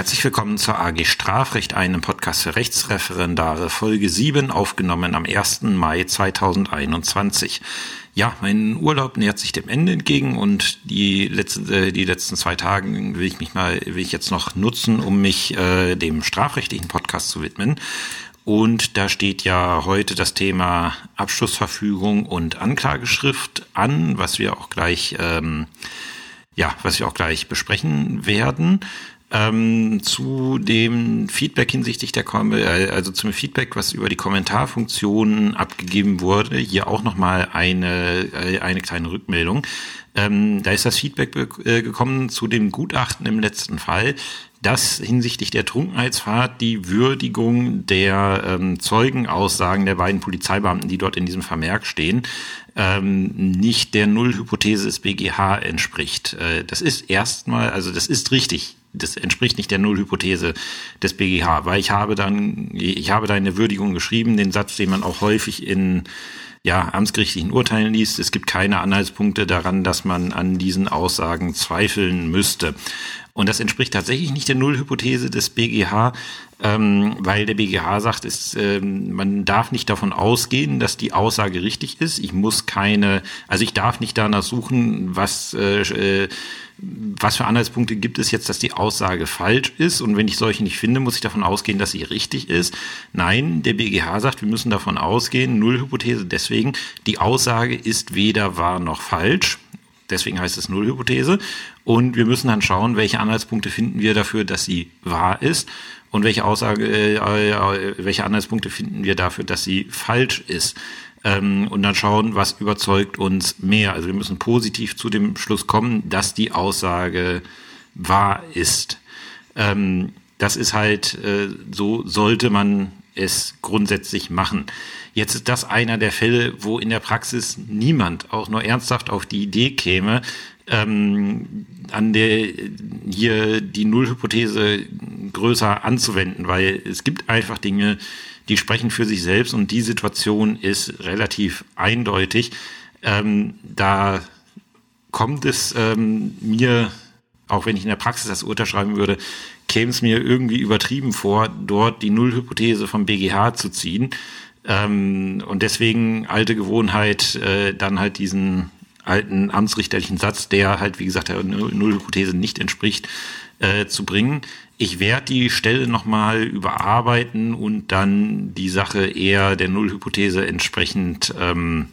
Herzlich willkommen zur AG Strafrecht, einem Podcast für Rechtsreferendare, Folge 7, aufgenommen am 1. Mai 2021. Ja, mein Urlaub nähert sich dem Ende entgegen und die letzten, äh, die letzten zwei Tagen will ich mich mal, will ich jetzt noch nutzen, um mich äh, dem strafrechtlichen Podcast zu widmen. Und da steht ja heute das Thema Abschlussverfügung und Anklageschrift an, was wir auch gleich, ähm, ja, was wir auch gleich besprechen werden. Ähm, zu dem Feedback hinsichtlich der Kom äh, also zum Feedback, was über die Kommentarfunktion abgegeben wurde, hier auch nochmal eine, äh, eine kleine Rückmeldung. Ähm, da ist das Feedback äh, gekommen zu dem Gutachten im letzten Fall, dass hinsichtlich der Trunkenheitsfahrt die Würdigung der ähm, Zeugenaussagen der beiden Polizeibeamten, die dort in diesem Vermerk stehen, ähm, nicht der Nullhypothese des BGH entspricht. Äh, das ist erstmal, also das ist richtig das entspricht nicht der Nullhypothese des BGH, weil ich habe dann, ich habe da eine Würdigung geschrieben, den Satz, den man auch häufig in ja, amtsgerichtlichen Urteilen liest. Es gibt keine Anhaltspunkte daran, dass man an diesen Aussagen zweifeln müsste. Und das entspricht tatsächlich nicht der Nullhypothese des BGH, ähm, weil der BGH sagt, ist, ähm, man darf nicht davon ausgehen, dass die Aussage richtig ist. Ich muss keine, also ich darf nicht danach suchen, was äh, äh was für Anhaltspunkte gibt es jetzt, dass die Aussage falsch ist? Und wenn ich solche nicht finde, muss ich davon ausgehen, dass sie richtig ist? Nein, der BGH sagt, wir müssen davon ausgehen, Nullhypothese deswegen, die Aussage ist weder wahr noch falsch. Deswegen heißt es Nullhypothese. Und wir müssen dann schauen, welche Anhaltspunkte finden wir dafür, dass sie wahr ist und welche Aussage, äh, äh, welche Anhaltspunkte finden wir dafür, dass sie falsch ist ähm, und dann schauen, was überzeugt uns mehr. Also wir müssen positiv zu dem Schluss kommen, dass die Aussage wahr ist. Ähm, das ist halt, äh, so sollte man es grundsätzlich machen. Jetzt ist das einer der Fälle, wo in der Praxis niemand auch nur ernsthaft auf die Idee käme, ähm, an der hier die Nullhypothese größer anzuwenden, weil es gibt einfach Dinge, die sprechen für sich selbst und die Situation ist relativ eindeutig. Ähm, da kommt es ähm, mir, auch wenn ich in der Praxis das Urteil schreiben würde, käme es mir irgendwie übertrieben vor, dort die Nullhypothese vom BGH zu ziehen. Ähm, und deswegen alte Gewohnheit, äh, dann halt diesen alten amtsrichterlichen Satz, der halt, wie gesagt, der Nullhypothese nicht entspricht, äh, zu bringen. Ich werde die Stelle nochmal überarbeiten und dann die Sache eher der Nullhypothese entsprechend ähm,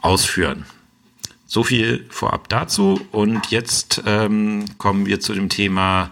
ausführen. So viel vorab dazu. Und jetzt ähm, kommen wir zu dem Thema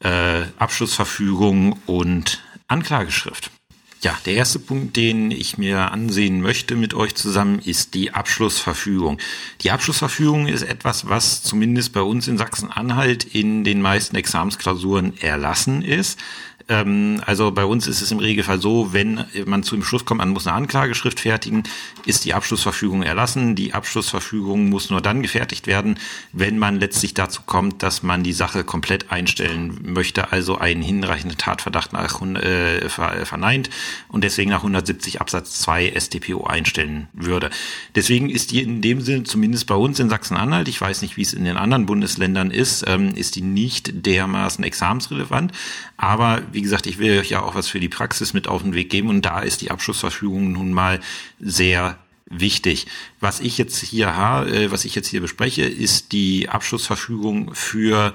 äh, Abschlussverfügung und Anklageschrift. Ja, der erste Punkt, den ich mir ansehen möchte mit euch zusammen, ist die Abschlussverfügung. Die Abschlussverfügung ist etwas, was zumindest bei uns in Sachsen-Anhalt in den meisten Examensklausuren erlassen ist. Ähm, also bei uns ist es im Regelfall so, wenn man zu dem Schluss kommt, man muss eine Anklageschrift fertigen, ist die Abschlussverfügung erlassen. Die Abschlussverfügung muss nur dann gefertigt werden, wenn man letztlich dazu kommt, dass man die Sache komplett einstellen möchte, also einen hinreichenden Tatverdacht nach, äh, verneint und deswegen nach 170 Absatz 2 StPO einstellen würde. Deswegen ist die in dem Sinne, zumindest bei uns in Sachsen-Anhalt, ich weiß nicht, wie es in den anderen Bundesländern ist, ähm, ist die nicht dermaßen examensrelevant. Aber wie gesagt, ich will euch ja auch was für die Praxis mit auf den Weg geben und da ist die Abschlussverfügung nun mal sehr wichtig. Was ich jetzt hier habe, äh, was ich jetzt hier bespreche, ist die Abschlussverfügung für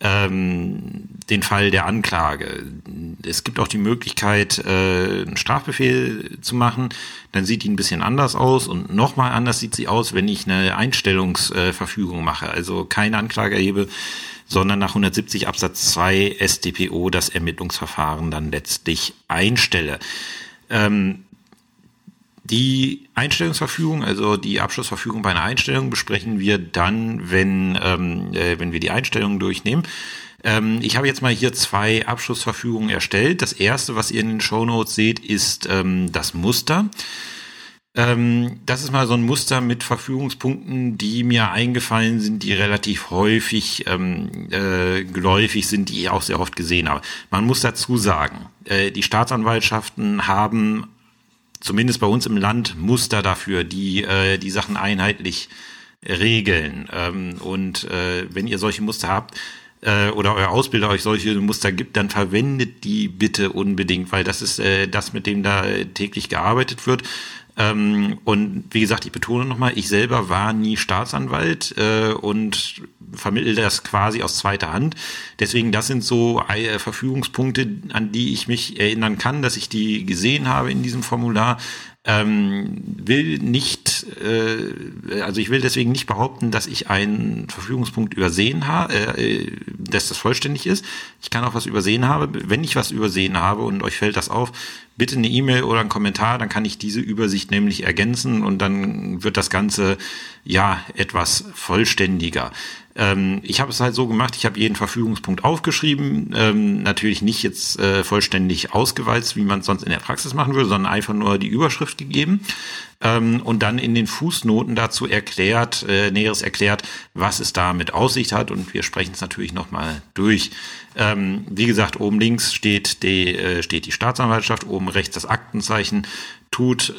ähm, den Fall der Anklage. Es gibt auch die Möglichkeit, äh, einen Strafbefehl zu machen. Dann sieht die ein bisschen anders aus und nochmal anders sieht sie aus, wenn ich eine Einstellungsverfügung mache. Also keine Anklage erhebe, sondern nach 170 Absatz 2 StPO das Ermittlungsverfahren dann letztlich einstelle. Ähm, die Einstellungsverfügung, also die Abschlussverfügung bei einer Einstellung, besprechen wir dann, wenn, ähm, äh, wenn wir die Einstellung durchnehmen. Ähm, ich habe jetzt mal hier zwei Abschlussverfügungen erstellt. Das erste, was ihr in den Show Notes seht, ist ähm, das Muster. Ähm, das ist mal so ein Muster mit Verfügungspunkten, die mir eingefallen sind, die relativ häufig ähm, äh, geläufig sind, die ich auch sehr oft gesehen habe. Man muss dazu sagen, äh, die Staatsanwaltschaften haben zumindest bei uns im Land Muster dafür, die äh, die Sachen einheitlich regeln. Ähm, und äh, wenn ihr solche Muster habt, äh, oder euer Ausbilder euch solche Muster gibt, dann verwendet die bitte unbedingt, weil das ist äh, das, mit dem da täglich gearbeitet wird. Ähm, und wie gesagt, ich betone nochmal, ich selber war nie Staatsanwalt äh, und vermittle das quasi aus zweiter Hand. Deswegen, das sind so äh, Verfügungspunkte, an die ich mich erinnern kann, dass ich die gesehen habe in diesem Formular ähm, will nicht, äh, also ich will deswegen nicht behaupten, dass ich einen Verfügungspunkt übersehen habe, äh, dass das vollständig ist. Ich kann auch was übersehen haben. Wenn ich was übersehen habe und euch fällt das auf, bitte eine E-Mail oder einen Kommentar, dann kann ich diese Übersicht nämlich ergänzen und dann wird das Ganze ja etwas vollständiger. Ähm, ich habe es halt so gemacht, ich habe jeden Verfügungspunkt aufgeschrieben, ähm, natürlich nicht jetzt äh, vollständig ausgewalzt, wie man es sonst in der Praxis machen würde, sondern einfach nur die Überschrift gegeben ähm, und dann in den Fußnoten dazu erklärt, äh, näheres erklärt, was es da mit Aussicht hat und wir sprechen es natürlich nochmal durch. Ähm, wie gesagt, oben links steht die, äh, steht die Staatsanwaltschaft, oben rechts das Aktenzeichen, tut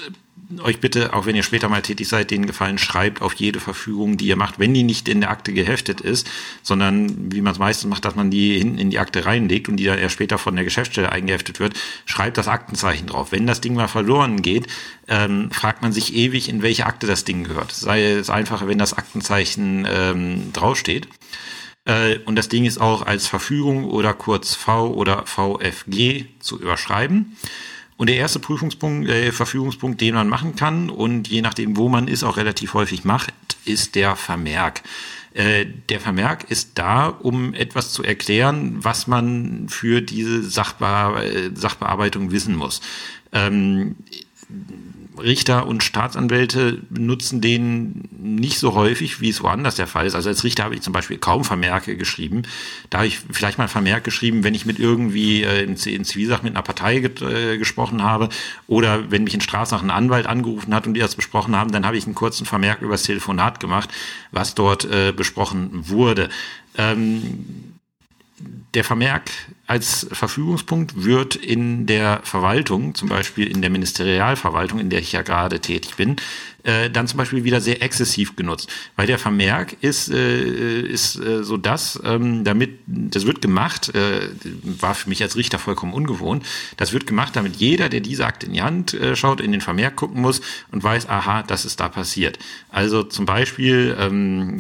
euch bitte, auch wenn ihr später mal tätig seid, den Gefallen schreibt auf jede Verfügung, die ihr macht, wenn die nicht in der Akte geheftet ist, sondern wie man es meistens macht, dass man die hinten in die Akte reinlegt und die dann erst später von der Geschäftsstelle eingeheftet wird, schreibt das Aktenzeichen drauf. Wenn das Ding mal verloren geht, ähm, fragt man sich ewig, in welche Akte das Ding gehört. Sei es einfacher, wenn das Aktenzeichen ähm, draufsteht. Äh, und das Ding ist auch als Verfügung oder kurz V oder VFG zu überschreiben. Und der erste Prüfungspunkt, äh, Verfügungspunkt, den man machen kann und je nachdem, wo man ist, auch relativ häufig macht, ist der Vermerk. Äh, der Vermerk ist da, um etwas zu erklären, was man für diese Sachbe äh, Sachbearbeitung wissen muss. Ähm, Richter und Staatsanwälte nutzen den nicht so häufig, wie es woanders der Fall ist. Also als Richter habe ich zum Beispiel kaum Vermerke geschrieben. Da habe ich vielleicht mal Vermerk geschrieben, wenn ich mit irgendwie äh, in, in Zivilsachen mit einer Partei äh, gesprochen habe oder wenn mich in Straßnach ein Anwalt angerufen hat und die das besprochen haben, dann habe ich einen kurzen Vermerk übers Telefonat gemacht, was dort äh, besprochen wurde. Ähm, der Vermerk als Verfügungspunkt wird in der Verwaltung, zum Beispiel in der Ministerialverwaltung, in der ich ja gerade tätig bin, äh, dann zum Beispiel wieder sehr exzessiv genutzt. Weil der Vermerk ist, äh, ist äh, so das, ähm, damit, das wird gemacht, äh, war für mich als Richter vollkommen ungewohnt, das wird gemacht, damit jeder, der diese Akte in die Hand äh, schaut, in den Vermerk gucken muss und weiß, aha, das ist da passiert. Also zum Beispiel, ähm,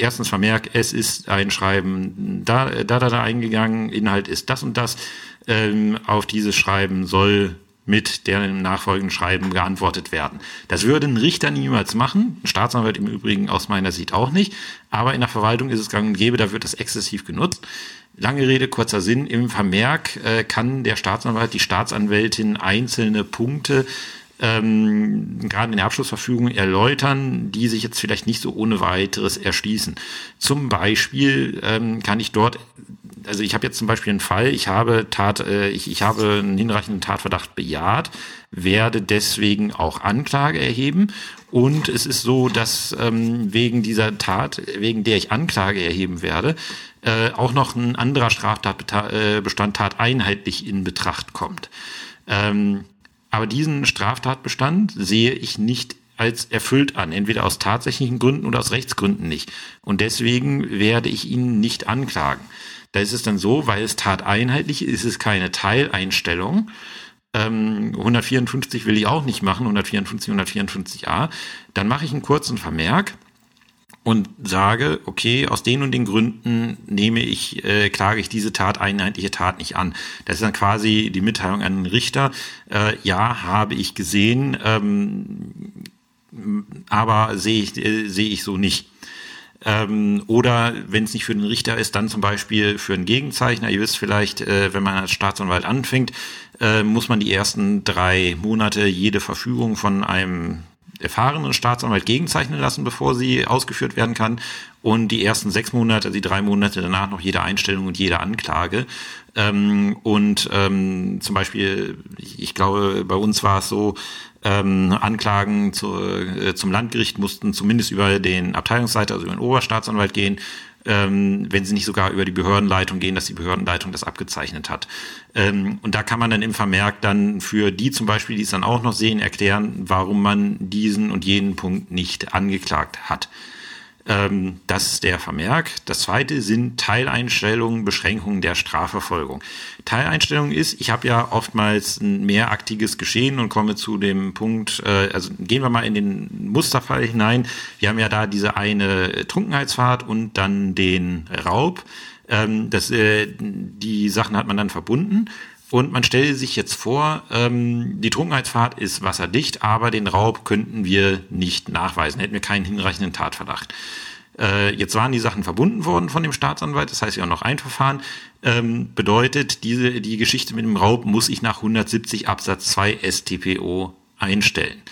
erstens Vermerk, es ist ein Schreiben da, da, da, da eingegangen, Inhalt ist das und das. Ähm, auf dieses Schreiben soll mit dem nachfolgenden Schreiben geantwortet werden. Das würde ein Richter niemals machen, ein Staatsanwalt im Übrigen aus meiner Sicht auch nicht, aber in der Verwaltung ist es gang und gäbe, da wird das exzessiv genutzt. Lange Rede, kurzer Sinn, im Vermerk äh, kann der Staatsanwalt, die Staatsanwältin einzelne Punkte ähm, gerade in der Abschlussverfügung erläutern, die sich jetzt vielleicht nicht so ohne weiteres erschließen. Zum Beispiel ähm, kann ich dort also ich habe jetzt zum Beispiel einen Fall, ich habe Tat, äh, ich, ich habe einen hinreichenden Tatverdacht bejaht, werde deswegen auch Anklage erheben. Und es ist so, dass ähm, wegen dieser Tat, wegen der ich Anklage erheben werde, äh, auch noch ein anderer Straftatbestand äh, tateinheitlich in Betracht kommt. Ähm, aber diesen Straftatbestand sehe ich nicht als erfüllt an, entweder aus tatsächlichen Gründen oder aus Rechtsgründen nicht. Und deswegen werde ich ihn nicht anklagen. Da ist es dann so, weil es tateinheitlich ist, ist es keine Teileinstellung. Ähm, 154 will ich auch nicht machen, 154, 154a. Dann mache ich einen kurzen Vermerk und sage, okay, aus den und den Gründen nehme ich, äh, klage ich diese Tat, einheitliche Tat nicht an. Das ist dann quasi die Mitteilung an den Richter. Äh, ja, habe ich gesehen, ähm, aber sehe ich, äh, sehe ich so nicht. Ähm, oder wenn es nicht für den Richter ist, dann zum Beispiel für einen Gegenzeichner. Ihr wisst vielleicht, äh, wenn man als Staatsanwalt anfängt, äh, muss man die ersten drei Monate jede Verfügung von einem erfahrenen Staatsanwalt gegenzeichnen lassen, bevor sie ausgeführt werden kann. Und die ersten sechs Monate, also die drei Monate danach noch jede Einstellung und jede Anklage. Ähm, und ähm, zum Beispiel, ich, glaube, bei uns war es so, ähm, Anklagen zu, äh, zum Landgericht mussten zumindest über den Abteilungsleiter, also über den Oberstaatsanwalt gehen ähm, wenn sie nicht sogar über die Behördenleitung gehen, dass die Behördenleitung das abgezeichnet hat. Ähm, und da kann man dann im Vermerk dann für die zum Beispiel, die es dann auch noch sehen, erklären, warum man diesen und jenen Punkt nicht angeklagt hat. Ähm, das ist der Vermerk. Das zweite sind Teileinstellungen, Beschränkungen der Strafverfolgung. Teileinstellung ist, ich habe ja oftmals ein mehraktiges Geschehen und komme zu dem Punkt, äh, also gehen wir mal in den Musterfall hinein. Wir haben ja da diese eine Trunkenheitsfahrt und dann den Raub. Ähm, das, äh, die Sachen hat man dann verbunden. Und man stelle sich jetzt vor, ähm, die Trunkenheitsfahrt ist wasserdicht, aber den Raub könnten wir nicht nachweisen, hätten wir keinen hinreichenden Tatverdacht. Äh, jetzt waren die Sachen verbunden worden von dem Staatsanwalt, das heißt ja auch noch ein Verfahren. Ähm, bedeutet, diese, die Geschichte mit dem Raub muss ich nach 170 Absatz 2 StPO einstellen.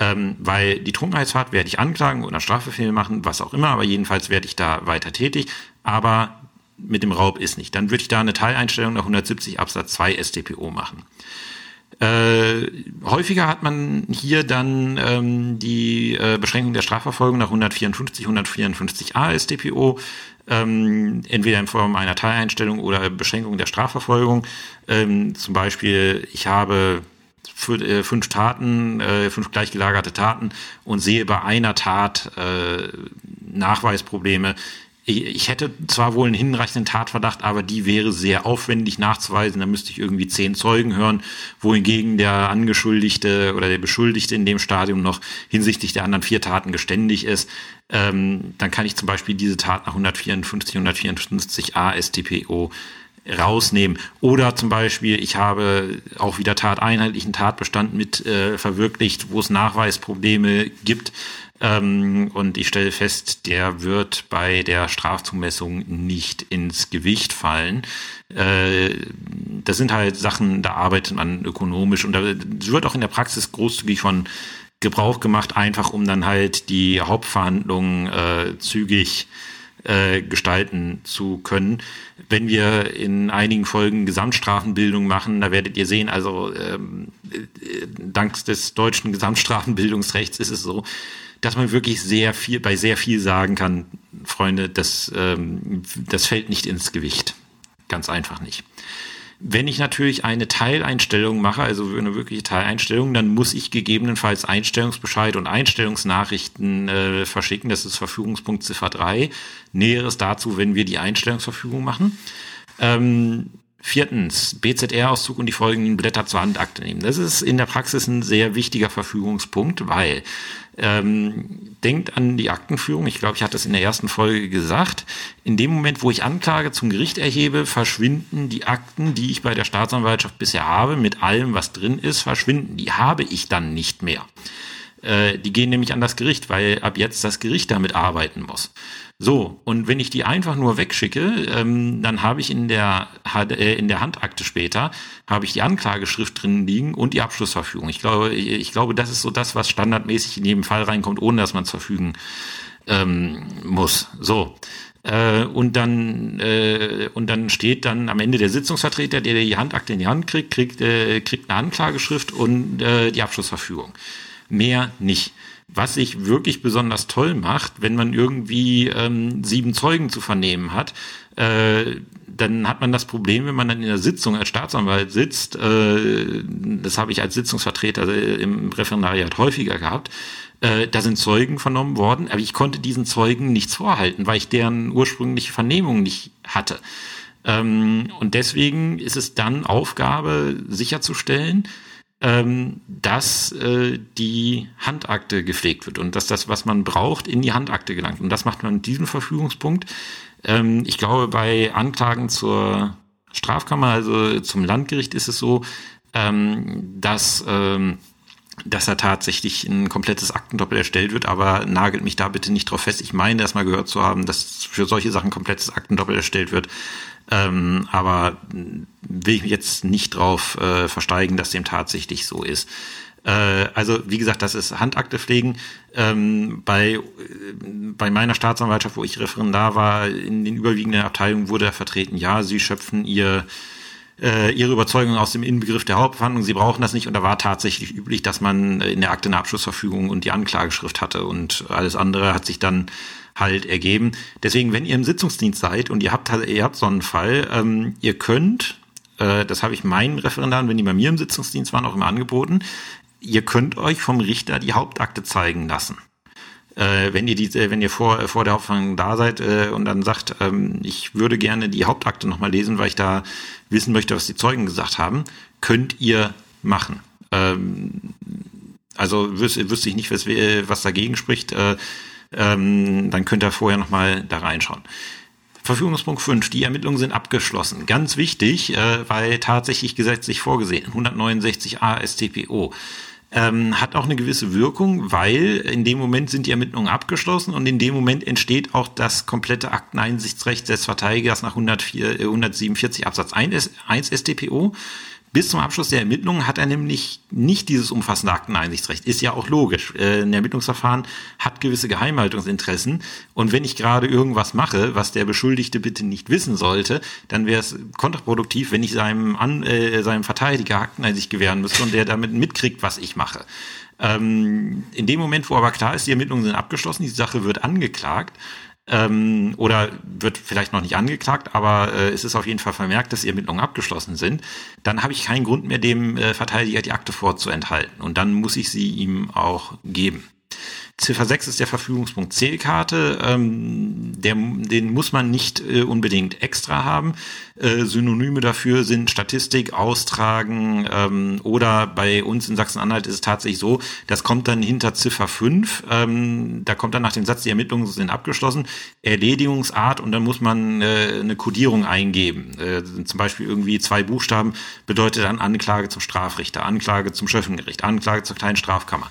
Ähm, weil die Trunkenheitsfahrt werde ich anklagen oder Strafbefehl machen, was auch immer, aber jedenfalls werde ich da weiter tätig. Aber mit dem Raub ist nicht. Dann würde ich da eine Teileinstellung nach 170 Absatz 2 StPO machen. Äh, häufiger hat man hier dann ähm, die äh, Beschränkung der Strafverfolgung nach 154, 154a StPO, ähm, entweder in Form einer Teileinstellung oder Beschränkung der Strafverfolgung. Ähm, zum Beispiel, ich habe äh, fünf Taten, äh, fünf gleichgelagerte Taten und sehe bei einer Tat äh, Nachweisprobleme ich hätte zwar wohl einen hinreichenden Tatverdacht, aber die wäre sehr aufwendig nachzuweisen. Da müsste ich irgendwie zehn Zeugen hören, wohingegen der Angeschuldigte oder der Beschuldigte in dem Stadium noch hinsichtlich der anderen vier Taten geständig ist. Ähm, dann kann ich zum Beispiel diese Tat nach 154, 154a StPO rausnehmen. Oder zum Beispiel, ich habe auch wieder tateinheitlichen Tatbestand mit äh, verwirklicht, wo es Nachweisprobleme gibt ähm, und ich stelle fest, der wird bei der Strafzumessung nicht ins Gewicht fallen. Äh, das sind halt Sachen, da arbeitet man ökonomisch und da wird auch in der Praxis großzügig von Gebrauch gemacht, einfach um dann halt die Hauptverhandlungen äh, zügig äh, gestalten zu können. Wenn wir in einigen Folgen Gesamtstrafenbildung machen, da werdet ihr sehen, also ähm, äh, dank des deutschen Gesamtstrafenbildungsrechts ist es so, dass man wirklich sehr viel, bei sehr viel sagen kann, Freunde, das, ähm, das fällt nicht ins Gewicht. Ganz einfach nicht. Wenn ich natürlich eine Teileinstellung mache, also eine wirkliche Teileinstellung, dann muss ich gegebenenfalls Einstellungsbescheid und Einstellungsnachrichten äh, verschicken. Das ist Verfügungspunkt Ziffer 3. Näheres dazu, wenn wir die Einstellungsverfügung machen. Ähm, Viertens, BZR-Auszug und die folgenden Blätter zur Handakte nehmen. Das ist in der Praxis ein sehr wichtiger Verfügungspunkt, weil ähm, denkt an die Aktenführung. Ich glaube, ich hatte es in der ersten Folge gesagt. In dem Moment, wo ich Anklage zum Gericht erhebe, verschwinden die Akten, die ich bei der Staatsanwaltschaft bisher habe, mit allem, was drin ist, verschwinden. Die habe ich dann nicht mehr. Äh, die gehen nämlich an das Gericht, weil ab jetzt das Gericht damit arbeiten muss. So, und wenn ich die einfach nur wegschicke, ähm, dann habe ich in der, äh, in der Handakte später, habe ich die Anklageschrift drin liegen und die Abschlussverfügung. Ich glaube, ich glaube, das ist so das, was standardmäßig in jedem Fall reinkommt, ohne dass man es verfügen ähm, muss. So. Äh, und dann äh, und dann steht dann am Ende der Sitzungsvertreter, der die Handakte in die Hand kriegt, kriegt, kriegt eine Anklageschrift und die Abschlussverfügung. Mehr nicht. Was sich wirklich besonders toll macht, wenn man irgendwie ähm, sieben Zeugen zu vernehmen hat, äh, dann hat man das Problem, wenn man dann in der Sitzung als Staatsanwalt sitzt, äh, das habe ich als Sitzungsvertreter im Referendariat häufiger gehabt, äh, da sind Zeugen vernommen worden, aber ich konnte diesen Zeugen nichts vorhalten, weil ich deren ursprüngliche Vernehmung nicht hatte. Ähm, und deswegen ist es dann Aufgabe sicherzustellen, ähm, dass äh, die Handakte gepflegt wird und dass das, was man braucht, in die Handakte gelangt. Und das macht man mit diesem Verfügungspunkt. Ähm, ich glaube, bei Anklagen zur Strafkammer, also zum Landgericht, ist es so, ähm, dass ähm, dass da tatsächlich ein komplettes Aktendoppel erstellt wird, aber nagelt mich da bitte nicht drauf fest. Ich meine, erst mal gehört zu haben, dass für solche Sachen komplettes Aktendoppel erstellt wird. Ähm, aber will ich mich jetzt nicht drauf äh, versteigen, dass dem tatsächlich so ist. Äh, also wie gesagt, das ist Handakte pflegen. Ähm, bei, bei meiner Staatsanwaltschaft, wo ich Referendar war, in den überwiegenden Abteilungen wurde vertreten, ja, sie schöpfen ihr äh, ihre Überzeugung aus dem Inbegriff der Hauptverhandlung, sie brauchen das nicht und da war tatsächlich üblich, dass man in der Akte eine Abschlussverfügung und die Anklageschrift hatte und alles andere hat sich dann halt ergeben. Deswegen, wenn ihr im Sitzungsdienst seid und ihr habt, ihr habt so einen Fall, ähm, ihr könnt, äh, das habe ich meinen Referendaren, wenn die bei mir im Sitzungsdienst waren, auch immer angeboten, ihr könnt euch vom Richter die Hauptakte zeigen lassen. Äh, wenn ihr die, wenn ihr vor, vor der Hauptverhandlung da seid äh, und dann sagt, ähm, ich würde gerne die Hauptakte nochmal lesen, weil ich da wissen möchte, was die Zeugen gesagt haben, könnt ihr machen. Ähm, also wüsste, wüsste ich nicht, was, was dagegen spricht. Äh, ähm, dann könnt ihr vorher nochmal da reinschauen. Verfügungspunkt 5. Die Ermittlungen sind abgeschlossen. Ganz wichtig, äh, weil tatsächlich gesetzlich vorgesehen. 169a StPO. Ähm, hat auch eine gewisse Wirkung, weil in dem Moment sind die Ermittlungen abgeschlossen und in dem Moment entsteht auch das komplette Akteneinsichtsrecht des Verteidigers nach 104, 147 Absatz 1, 1 StPO. Bis zum Abschluss der Ermittlungen hat er nämlich nicht dieses umfassende Akteneinsichtsrecht. Ist ja auch logisch. Äh, ein Ermittlungsverfahren hat gewisse Geheimhaltungsinteressen. Und wenn ich gerade irgendwas mache, was der Beschuldigte bitte nicht wissen sollte, dann wäre es kontraproduktiv, wenn ich seinem, An äh, seinem Verteidiger Akteneinsicht gewähren müsste und der damit mitkriegt, was ich mache. Ähm, in dem Moment, wo aber klar ist, die Ermittlungen sind abgeschlossen, die Sache wird angeklagt, ähm, oder wird vielleicht noch nicht angeklagt, aber äh, es ist auf jeden Fall vermerkt, dass die Ermittlungen abgeschlossen sind, dann habe ich keinen Grund mehr, dem äh, Verteidiger die Akte vorzuenthalten. Und dann muss ich sie ihm auch geben. Ziffer 6 ist der Verfügungspunkt Zählkarte. Ähm, der, den muss man nicht äh, unbedingt extra haben. Äh, Synonyme dafür sind Statistik, Austragen ähm, oder bei uns in Sachsen-Anhalt ist es tatsächlich so, das kommt dann hinter Ziffer 5. Ähm, da kommt dann nach dem Satz, die Ermittlungen sind abgeschlossen, Erledigungsart und dann muss man äh, eine Kodierung eingeben. Äh, zum Beispiel irgendwie zwei Buchstaben bedeutet dann Anklage zum Strafrichter, Anklage zum Schöffengericht, Anklage zur kleinen Strafkammer.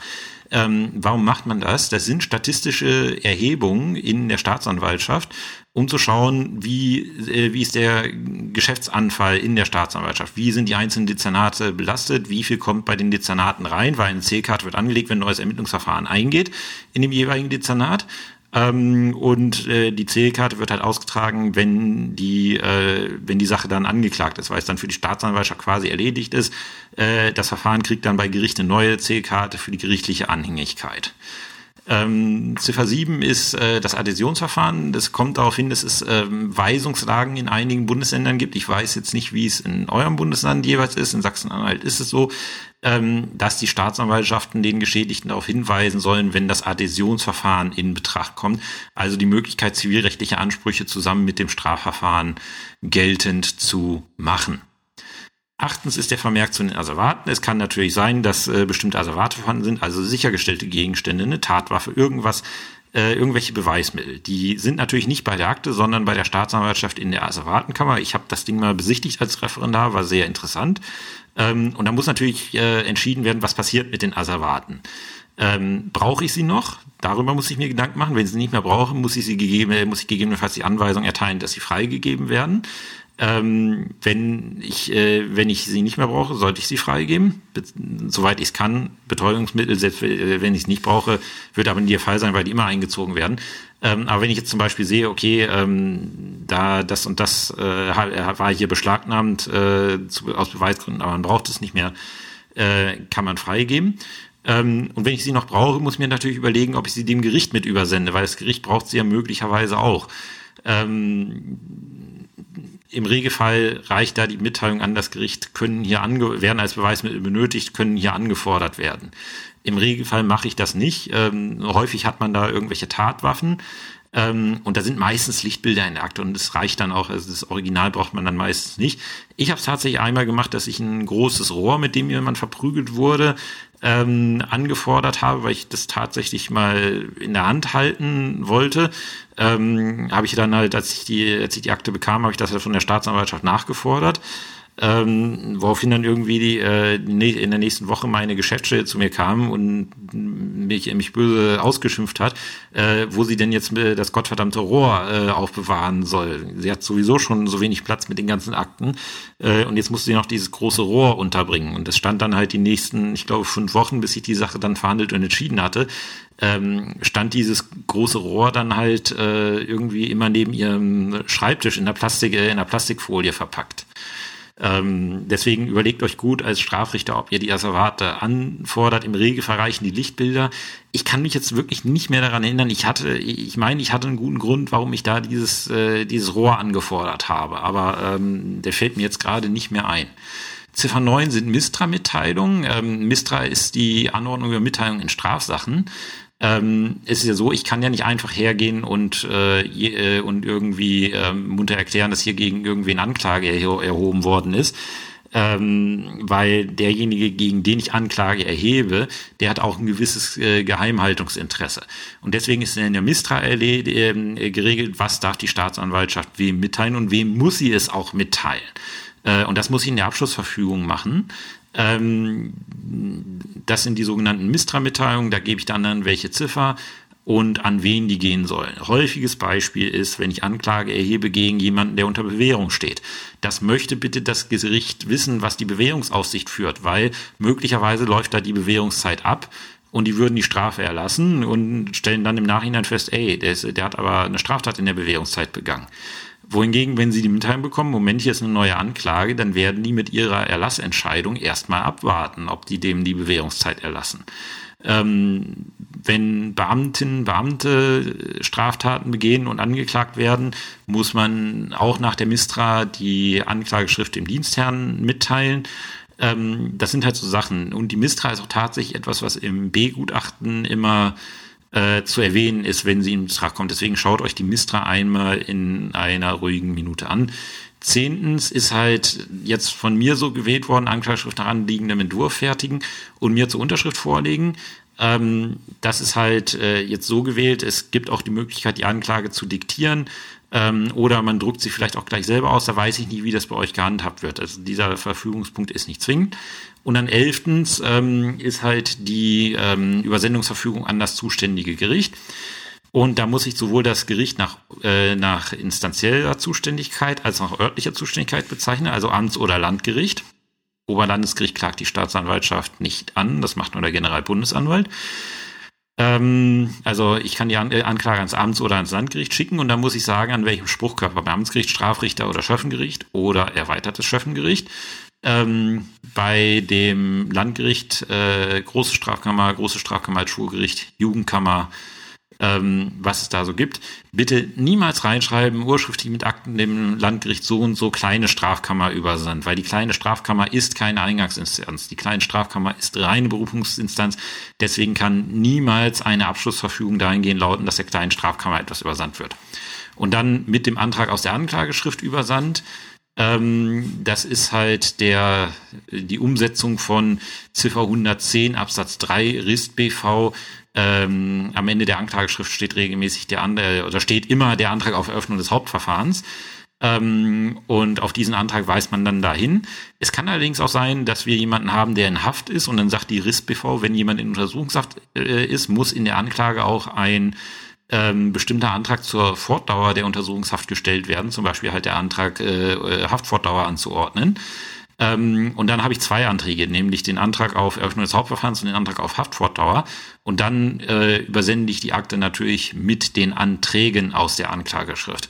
Ähm, warum macht man das? Das sind statistische Erhebungen in der Staatsanwaltschaft, um zu schauen, wie, äh, wie ist der Geschäftsanfall in der Staatsanwaltschaft, wie sind die einzelnen Dezernate belastet, wie viel kommt bei den Dezernaten rein, weil eine C-Karte wird angelegt, wenn ein neues Ermittlungsverfahren eingeht in dem jeweiligen Dezernat. Ähm, und äh, die Zählkarte wird halt ausgetragen, wenn die, äh, wenn die Sache dann angeklagt ist, weil es dann für die Staatsanwaltschaft quasi erledigt ist. Äh, das Verfahren kriegt dann bei Gericht eine neue Zählkarte für die gerichtliche Anhängigkeit. Ähm, Ziffer 7 ist äh, das Adhäsionsverfahren. Das kommt darauf hin, dass es ähm, Weisungslagen in einigen Bundesländern gibt. Ich weiß jetzt nicht, wie es in eurem Bundesland jeweils ist. In Sachsen-Anhalt ist es so, ähm, dass die Staatsanwaltschaften den Geschädigten darauf hinweisen sollen, wenn das Adhäsionsverfahren in Betracht kommt. Also die Möglichkeit, zivilrechtliche Ansprüche zusammen mit dem Strafverfahren geltend zu machen. Achtens ist der Vermerk zu den Asservaten. Es kann natürlich sein, dass äh, bestimmte Asservate vorhanden sind, also sichergestellte Gegenstände, eine Tatwaffe, irgendwas, äh, irgendwelche Beweismittel. Die sind natürlich nicht bei der Akte, sondern bei der Staatsanwaltschaft in der Asservatenkammer. Ich habe das Ding mal besichtigt als Referendar, war sehr interessant. Ähm, und da muss natürlich äh, entschieden werden, was passiert mit den Asservaten. Ähm, brauche ich sie noch? Darüber muss ich mir Gedanken machen. Wenn ich sie nicht mehr brauche, muss ich sie gegeben, muss ich gegebenenfalls die Anweisung erteilen, dass sie freigegeben werden. Ähm, wenn ich, äh, wenn ich sie nicht mehr brauche, sollte ich sie freigeben, soweit ich es kann. Betäubungsmittel, selbst wenn ich es nicht brauche, wird aber nie der Fall sein, weil die immer eingezogen werden. Ähm, aber wenn ich jetzt zum Beispiel sehe, okay, ähm, da das und das äh, war hier beschlagnahmt äh, zu, aus Beweisgründen, aber man braucht es nicht mehr, äh, kann man freigeben. Ähm, und wenn ich sie noch brauche, muss ich mir natürlich überlegen, ob ich sie dem Gericht mit übersende, weil das Gericht braucht sie ja möglicherweise auch. Ähm, im Regelfall reicht da die Mitteilung an das Gericht, können hier ange werden als Beweismittel benötigt, können hier angefordert werden. Im Regelfall mache ich das nicht. Ähm, häufig hat man da irgendwelche Tatwaffen. Ähm, und da sind meistens Lichtbilder in der Akte und es reicht dann auch, also das Original braucht man dann meistens nicht. Ich habe es tatsächlich einmal gemacht, dass ich ein großes Rohr, mit dem jemand verprügelt wurde, ähm, angefordert habe, weil ich das tatsächlich mal in der Hand halten wollte. Ähm, habe ich dann halt, als ich die, als ich die Akte bekam, habe ich das halt von der Staatsanwaltschaft nachgefordert ähm, woraufhin dann irgendwie die, äh, in der nächsten Woche meine Geschäftsstelle zu mir kam und mich, mich böse ausgeschimpft hat, äh, wo sie denn jetzt das gottverdammte Rohr äh, aufbewahren soll. Sie hat sowieso schon so wenig Platz mit den ganzen Akten äh, und jetzt musste sie noch dieses große Rohr unterbringen. Und das stand dann halt die nächsten, ich glaube, fünf Wochen, bis ich die Sache dann verhandelt und entschieden hatte, ähm, stand dieses große Rohr dann halt äh, irgendwie immer neben ihrem Schreibtisch in der Plastik, äh, in der Plastikfolie verpackt. Ähm, deswegen überlegt euch gut als Strafrichter, ob ihr die Asservate anfordert. Im Regelfall reichen die Lichtbilder. Ich kann mich jetzt wirklich nicht mehr daran erinnern. Ich hatte, ich meine, ich hatte einen guten Grund, warum ich da dieses, äh, dieses Rohr angefordert habe. Aber ähm, der fällt mir jetzt gerade nicht mehr ein. Ziffer 9 sind Mistra-Mitteilungen. Ähm, Mistra ist die Anordnung über Mitteilungen in Strafsachen. Ähm, es ist ja so, ich kann ja nicht einfach hergehen und, äh, äh, und irgendwie äh, munter erklären, dass hier gegen irgendwen Anklage erho erhoben worden ist. Ähm, weil derjenige, gegen den ich Anklage erhebe, der hat auch ein gewisses äh, Geheimhaltungsinteresse. Und deswegen ist in der Mistra äh, geregelt, was darf die Staatsanwaltschaft wem mitteilen und wem muss sie es auch mitteilen. Äh, und das muss ich in der Abschlussverfügung machen. Ähm, das sind die sogenannten Mistra-Mitteilungen, da gebe ich dann an welche Ziffer und an wen die gehen sollen. Häufiges Beispiel ist, wenn ich Anklage erhebe gegen jemanden, der unter Bewährung steht. Das möchte bitte das Gericht wissen, was die Bewährungsaussicht führt, weil möglicherweise läuft da die Bewährungszeit ab und die würden die Strafe erlassen und stellen dann im Nachhinein fest, ey, der, ist, der hat aber eine Straftat in der Bewährungszeit begangen. Wohingegen, wenn Sie die Mitteilung bekommen, Moment, hier ist eine neue Anklage, dann werden die mit ihrer Erlassentscheidung erstmal abwarten, ob die dem die Bewährungszeit erlassen. Ähm, wenn Beamtinnen, Beamte Straftaten begehen und angeklagt werden, muss man auch nach der Mistra die Anklageschrift dem Dienstherrn mitteilen. Ähm, das sind halt so Sachen. Und die Mistra ist auch tatsächlich etwas, was im B-Gutachten immer äh, zu erwähnen ist, wenn sie in Betracht kommt. Deswegen schaut euch die Mistra einmal in einer ruhigen Minute an. Zehntens ist halt jetzt von mir so gewählt worden, Anklageschrift nach anliegendem Entwurf fertigen und mir zur Unterschrift vorlegen. Ähm, das ist halt äh, jetzt so gewählt. Es gibt auch die Möglichkeit, die Anklage zu diktieren. Ähm, oder man druckt sie vielleicht auch gleich selber aus. Da weiß ich nicht, wie das bei euch gehandhabt wird. Also dieser Verfügungspunkt ist nicht zwingend. Und dann elftens ähm, ist halt die ähm, Übersendungsverfügung an das zuständige Gericht. Und da muss ich sowohl das Gericht nach, äh, nach instanzieller Zuständigkeit als auch nach örtlicher Zuständigkeit bezeichnen, also Amts- oder Landgericht. Oberlandesgericht klagt die Staatsanwaltschaft nicht an, das macht nur der Generalbundesanwalt. Ähm, also ich kann die äh, Anklage ans Amts- oder ans Landgericht schicken und dann muss ich sagen, an welchem Spruchkörper, Beamtsgericht, Strafrichter oder Schöffengericht oder erweitertes Schöffengericht. Ähm, bei dem Landgericht, äh, Große Strafkammer, Große Strafkammer Schulgericht, Jugendkammer, ähm, was es da so gibt. Bitte niemals reinschreiben, urschriftlich mit Akten dem Landgericht so und so kleine Strafkammer übersandt, weil die kleine Strafkammer ist keine Eingangsinstanz. Die kleine Strafkammer ist reine Berufungsinstanz. Deswegen kann niemals eine Abschlussverfügung dahingehend lauten, dass der kleinen Strafkammer etwas übersandt wird. Und dann mit dem Antrag aus der Anklageschrift übersandt ähm, das ist halt der, die Umsetzung von Ziffer 110 Absatz 3 RIST BV. Ähm, am Ende der Anklageschrift steht regelmäßig der andere, oder steht immer der Antrag auf Eröffnung des Hauptverfahrens. Ähm, und auf diesen Antrag weist man dann dahin. Es kann allerdings auch sein, dass wir jemanden haben, der in Haft ist und dann sagt die RIST BV, wenn jemand in Untersuchungshaft äh, ist, muss in der Anklage auch ein ähm, bestimmter Antrag zur Fortdauer der Untersuchungshaft gestellt werden, zum Beispiel halt der Antrag, äh, äh, Haftfortdauer anzuordnen. Ähm, und dann habe ich zwei Anträge, nämlich den Antrag auf Eröffnung des Hauptverfahrens und den Antrag auf Haftfortdauer. Und dann äh, übersende ich die Akte natürlich mit den Anträgen aus der Anklageschrift.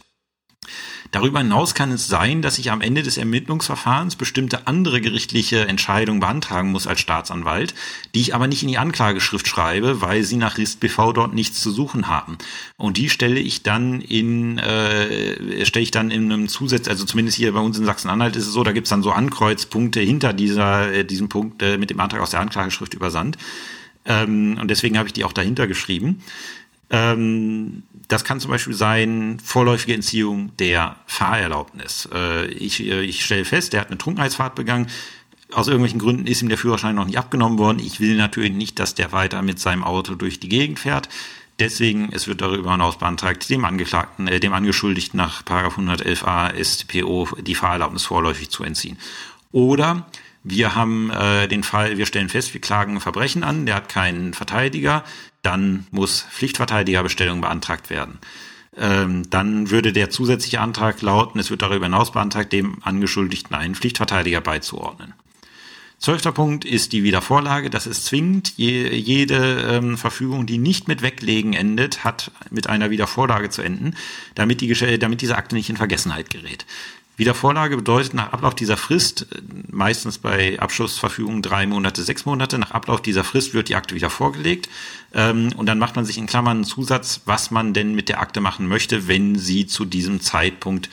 Darüber hinaus kann es sein, dass ich am Ende des Ermittlungsverfahrens bestimmte andere gerichtliche Entscheidungen beantragen muss als Staatsanwalt, die ich aber nicht in die Anklageschrift schreibe, weil sie nach RIST BV dort nichts zu suchen haben. Und die stelle ich dann in äh, stelle ich dann in einem Zusatz, also zumindest hier bei uns in Sachsen-Anhalt ist es so, da gibt's dann so Ankreuzpunkte hinter dieser äh, diesem Punkt äh, mit dem Antrag aus der Anklageschrift übersandt. Ähm, und deswegen habe ich die auch dahinter geschrieben. Ähm, das kann zum Beispiel sein vorläufige Entziehung der Fahrerlaubnis. Äh, ich, äh, ich stelle fest, der hat eine Trunkenheitsfahrt begangen. Aus irgendwelchen Gründen ist ihm der Führerschein noch nicht abgenommen worden. Ich will natürlich nicht, dass der weiter mit seinem Auto durch die Gegend fährt. Deswegen, es wird darüber hinaus beantragt, dem Angeklagten, äh, dem Angeschuldigten nach 111a StPO die Fahrerlaubnis vorläufig zu entziehen. Oder wir haben äh, den Fall, wir stellen fest, wir klagen Verbrechen an, der hat keinen Verteidiger, dann muss Pflichtverteidigerbestellung beantragt werden. Ähm, dann würde der zusätzliche Antrag lauten, es wird darüber hinaus beantragt, dem Angeschuldigten einen Pflichtverteidiger beizuordnen. Zwölfter Punkt ist die Wiedervorlage. Das ist zwingend. Je, jede ähm, Verfügung, die nicht mit Weglegen endet, hat mit einer Wiedervorlage zu enden, damit, die, damit diese Akte nicht in Vergessenheit gerät. Wiedervorlage bedeutet nach Ablauf dieser Frist, äh, meistens bei Abschlussverfügungen drei Monate, sechs Monate, nach Ablauf dieser Frist wird die Akte wieder vorgelegt ähm, und dann macht man sich in Klammern einen Zusatz, was man denn mit der Akte machen möchte, wenn sie zu diesem Zeitpunkt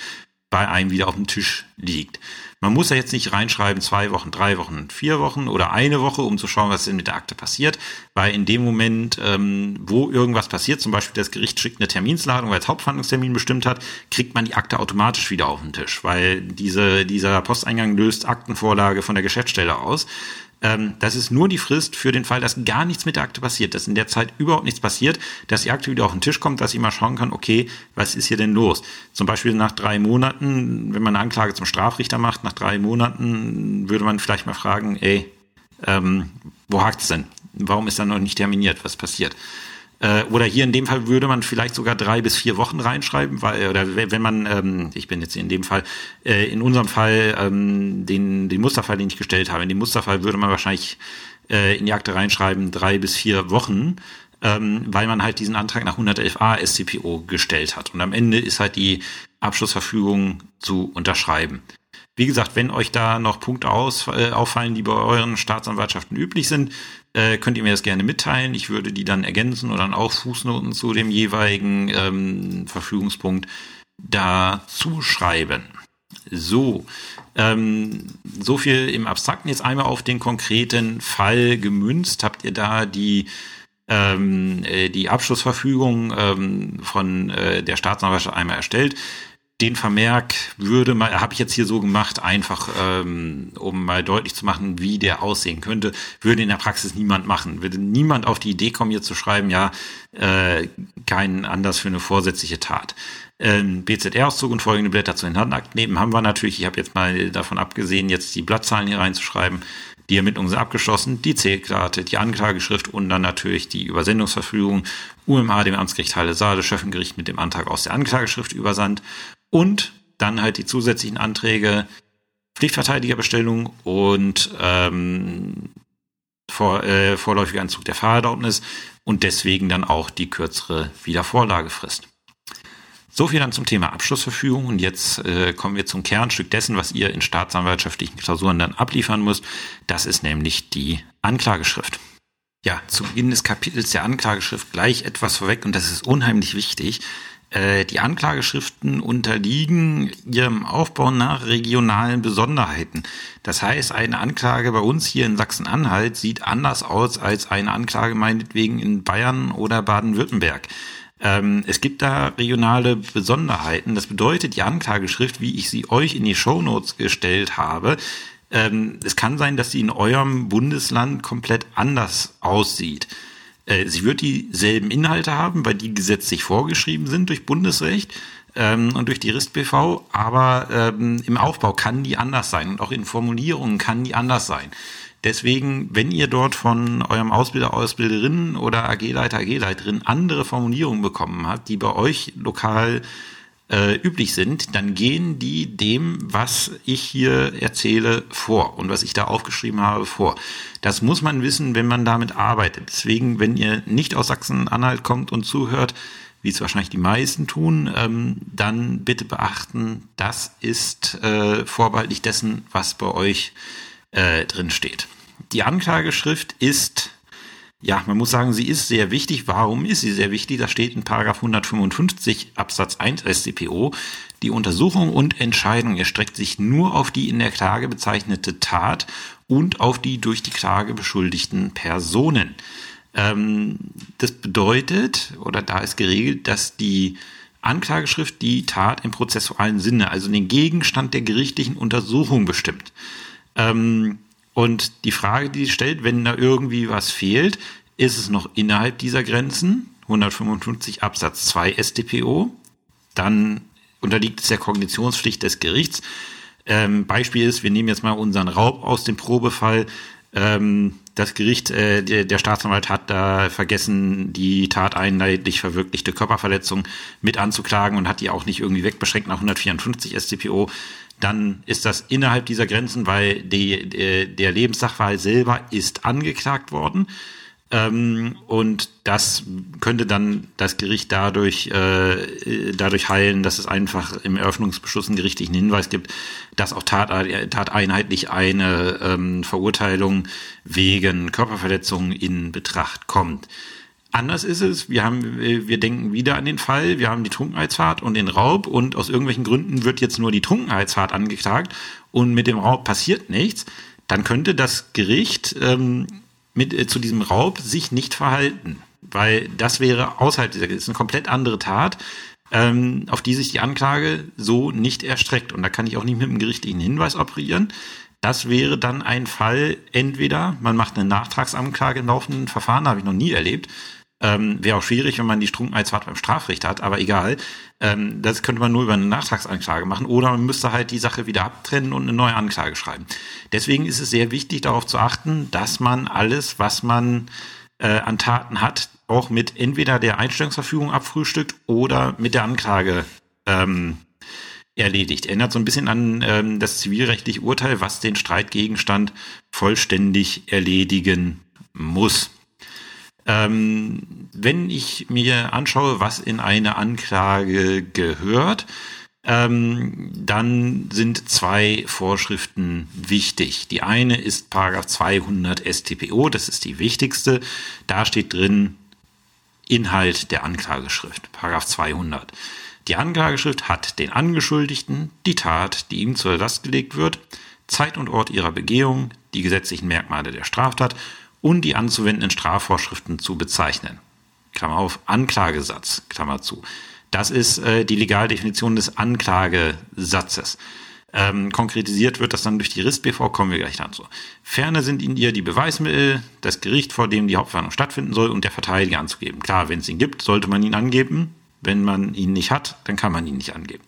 bei einem wieder auf dem Tisch liegt. Man muss ja jetzt nicht reinschreiben, zwei Wochen, drei Wochen, vier Wochen oder eine Woche, um zu schauen, was denn mit der Akte passiert, weil in dem Moment, ähm, wo irgendwas passiert, zum Beispiel das Gericht schickt eine Terminsladung, weil es Hauptverhandlungstermin bestimmt hat, kriegt man die Akte automatisch wieder auf den Tisch, weil diese, dieser Posteingang löst Aktenvorlage von der Geschäftsstelle aus. Ähm, das ist nur die Frist für den Fall, dass gar nichts mit der Akte passiert, dass in der Zeit überhaupt nichts passiert, dass die Akte wieder auf den Tisch kommt, dass ich mal schauen kann, okay, was ist hier denn los? Zum Beispiel nach drei Monaten, wenn man eine Anklage zum Strafrichter macht, nach drei Monaten würde man vielleicht mal fragen, ey, ähm, wo hakt's denn? Warum ist da noch nicht terminiert? Was passiert? Äh, oder hier in dem Fall würde man vielleicht sogar drei bis vier Wochen reinschreiben, weil, oder wenn man, ähm, ich bin jetzt in dem Fall, äh, in unserem Fall ähm, den, den Musterfall, den ich gestellt habe, in dem Musterfall würde man wahrscheinlich äh, in die Akte reinschreiben, drei bis vier Wochen, ähm, weil man halt diesen Antrag nach 111a SCPO gestellt hat. Und am Ende ist halt die Abschlussverfügung zu unterschreiben. Wie gesagt, wenn euch da noch Punkte aus, äh, auffallen, die bei euren Staatsanwaltschaften üblich sind, äh, könnt ihr mir das gerne mitteilen. Ich würde die dann ergänzen oder dann auch Fußnoten zu dem jeweiligen ähm, Verfügungspunkt dazu schreiben. So, ähm, so viel im Abstrakten. Jetzt einmal auf den konkreten Fall gemünzt. Habt ihr da die ähm, äh, die Abschlussverfügung ähm, von äh, der Staatsanwaltschaft einmal erstellt? Den Vermerk würde mal, habe ich jetzt hier so gemacht, einfach um mal deutlich zu machen, wie der aussehen könnte, würde in der Praxis niemand machen. Würde niemand auf die Idee kommen, hier zu schreiben, ja, äh, kein Anlass für eine vorsätzliche Tat. Ähm, BZR-Auszug und folgende Blätter zu den Handakt nehmen haben wir natürlich. Ich habe jetzt mal davon abgesehen, jetzt die Blattzahlen hier reinzuschreiben. Die Ermittlungen sind abgeschlossen, die Zählkarte, die Anklageschrift und dann natürlich die Übersendungsverfügung. UMA dem Amtsgericht Halle Saale, Schöffengericht mit dem Antrag aus der Anklageschrift übersandt und dann halt die zusätzlichen Anträge Pflichtverteidigerbestellung und ähm, vor, äh, vorläufiger Anzug der Fahrerlaubnis und deswegen dann auch die kürzere Wiedervorlagefrist. So viel dann zum Thema Abschlussverfügung und jetzt äh, kommen wir zum Kernstück dessen, was ihr in staatsanwaltschaftlichen Klausuren dann abliefern müsst. Das ist nämlich die Anklageschrift. Ja, zu Beginn des Kapitels der Anklageschrift gleich etwas vorweg und das ist unheimlich wichtig. Äh, die Anklageschriften unterliegen ihrem Aufbau nach regionalen Besonderheiten. Das heißt, eine Anklage bei uns hier in Sachsen-Anhalt sieht anders aus als eine Anklage meinetwegen in Bayern oder Baden-Württemberg. Ähm, es gibt da regionale Besonderheiten. Das bedeutet, die Anklageschrift, wie ich sie euch in die Shownotes gestellt habe, ähm, es kann sein, dass sie in eurem Bundesland komplett anders aussieht. Äh, sie wird dieselben Inhalte haben, weil die gesetzlich vorgeschrieben sind durch Bundesrecht ähm, und durch die RIST-BV, aber ähm, im Aufbau kann die anders sein und auch in Formulierungen kann die anders sein. Deswegen, wenn ihr dort von eurem Ausbilder, Ausbilderinnen oder AG-Leiter, AG-Leiterin andere Formulierungen bekommen habt, die bei euch lokal äh, üblich sind, dann gehen die dem, was ich hier erzähle, vor und was ich da aufgeschrieben habe, vor. Das muss man wissen, wenn man damit arbeitet. Deswegen, wenn ihr nicht aus Sachsen-Anhalt kommt und zuhört, wie es wahrscheinlich die meisten tun, ähm, dann bitte beachten, das ist äh, vorbehaltlich dessen, was bei euch äh, drin steht. Die Anklageschrift ist ja, man muss sagen, sie ist sehr wichtig. Warum ist sie sehr wichtig? Da steht in Paragraph 155 Absatz 1 StPO. Die Untersuchung und Entscheidung erstreckt sich nur auf die in der Klage bezeichnete Tat und auf die durch die Klage beschuldigten Personen. Ähm, das bedeutet, oder da ist geregelt, dass die Anklageschrift die Tat im prozessualen Sinne, also den Gegenstand der gerichtlichen Untersuchung bestimmt. Ähm, und die Frage, die sich stellt, wenn da irgendwie was fehlt, ist es noch innerhalb dieser Grenzen? 155 Absatz 2 StPO. Dann unterliegt es der Kognitionspflicht des Gerichts. Ähm, Beispiel ist, wir nehmen jetzt mal unseren Raub aus dem Probefall. Ähm, das Gericht, äh, der, der, Staatsanwalt hat da vergessen, die tateinheitlich verwirklichte Körperverletzung mit anzuklagen und hat die auch nicht irgendwie wegbeschränkt nach 154 StPO dann ist das innerhalb dieser Grenzen, weil die, der, der Lebenssachverhalt selber ist angeklagt worden. Ähm, und das könnte dann das Gericht dadurch, äh, dadurch heilen, dass es einfach im Eröffnungsbeschluss einen gerichtlichen Hinweis gibt, dass auch tat, tateinheitlich eine ähm, Verurteilung wegen Körperverletzung in Betracht kommt. Anders ist es, wir haben, wir denken wieder an den Fall, wir haben die Trunkenheitsfahrt und den Raub und aus irgendwelchen Gründen wird jetzt nur die Trunkenheitsfahrt angeklagt und mit dem Raub passiert nichts, dann könnte das Gericht ähm, mit, äh, zu diesem Raub sich nicht verhalten, weil das wäre außerhalb dieser, das ist eine komplett andere Tat, ähm, auf die sich die Anklage so nicht erstreckt. Und da kann ich auch nicht mit einem gerichtlichen Hinweis operieren. Das wäre dann ein Fall, entweder man macht eine Nachtragsanklage im laufenden Verfahren, habe ich noch nie erlebt, ähm, Wäre auch schwierig, wenn man die Trunkenheitsfahrt beim Strafrecht hat, aber egal. Ähm, das könnte man nur über eine Nachtragsanklage machen oder man müsste halt die Sache wieder abtrennen und eine neue Anklage schreiben. Deswegen ist es sehr wichtig, darauf zu achten, dass man alles, was man äh, an Taten hat, auch mit entweder der Einstellungsverfügung abfrühstückt oder mit der Anklage ähm, erledigt. Erinnert so ein bisschen an ähm, das zivilrechtliche Urteil, was den Streitgegenstand vollständig erledigen muss. Ähm, wenn ich mir anschaue, was in eine Anklage gehört, ähm, dann sind zwei Vorschriften wichtig. Die eine ist Paragraph 200 StPO, das ist die wichtigste. Da steht drin Inhalt der Anklageschrift, Paragraph 200. Die Anklageschrift hat den Angeschuldigten, die Tat, die ihm zur Last gelegt wird, Zeit und Ort ihrer Begehung, die gesetzlichen Merkmale der Straftat und die anzuwendenden Strafvorschriften zu bezeichnen. Klammer auf, Anklagesatz, Klammer zu. Das ist äh, die Legaldefinition des Anklagesatzes. Ähm, konkretisiert wird das dann durch die RIST-BV, kommen wir gleich dazu. Ferner sind in ihr die Beweismittel, das Gericht, vor dem die Hauptverhandlung stattfinden soll, und der Verteidiger anzugeben. Klar, wenn es ihn gibt, sollte man ihn angeben. Wenn man ihn nicht hat, dann kann man ihn nicht angeben.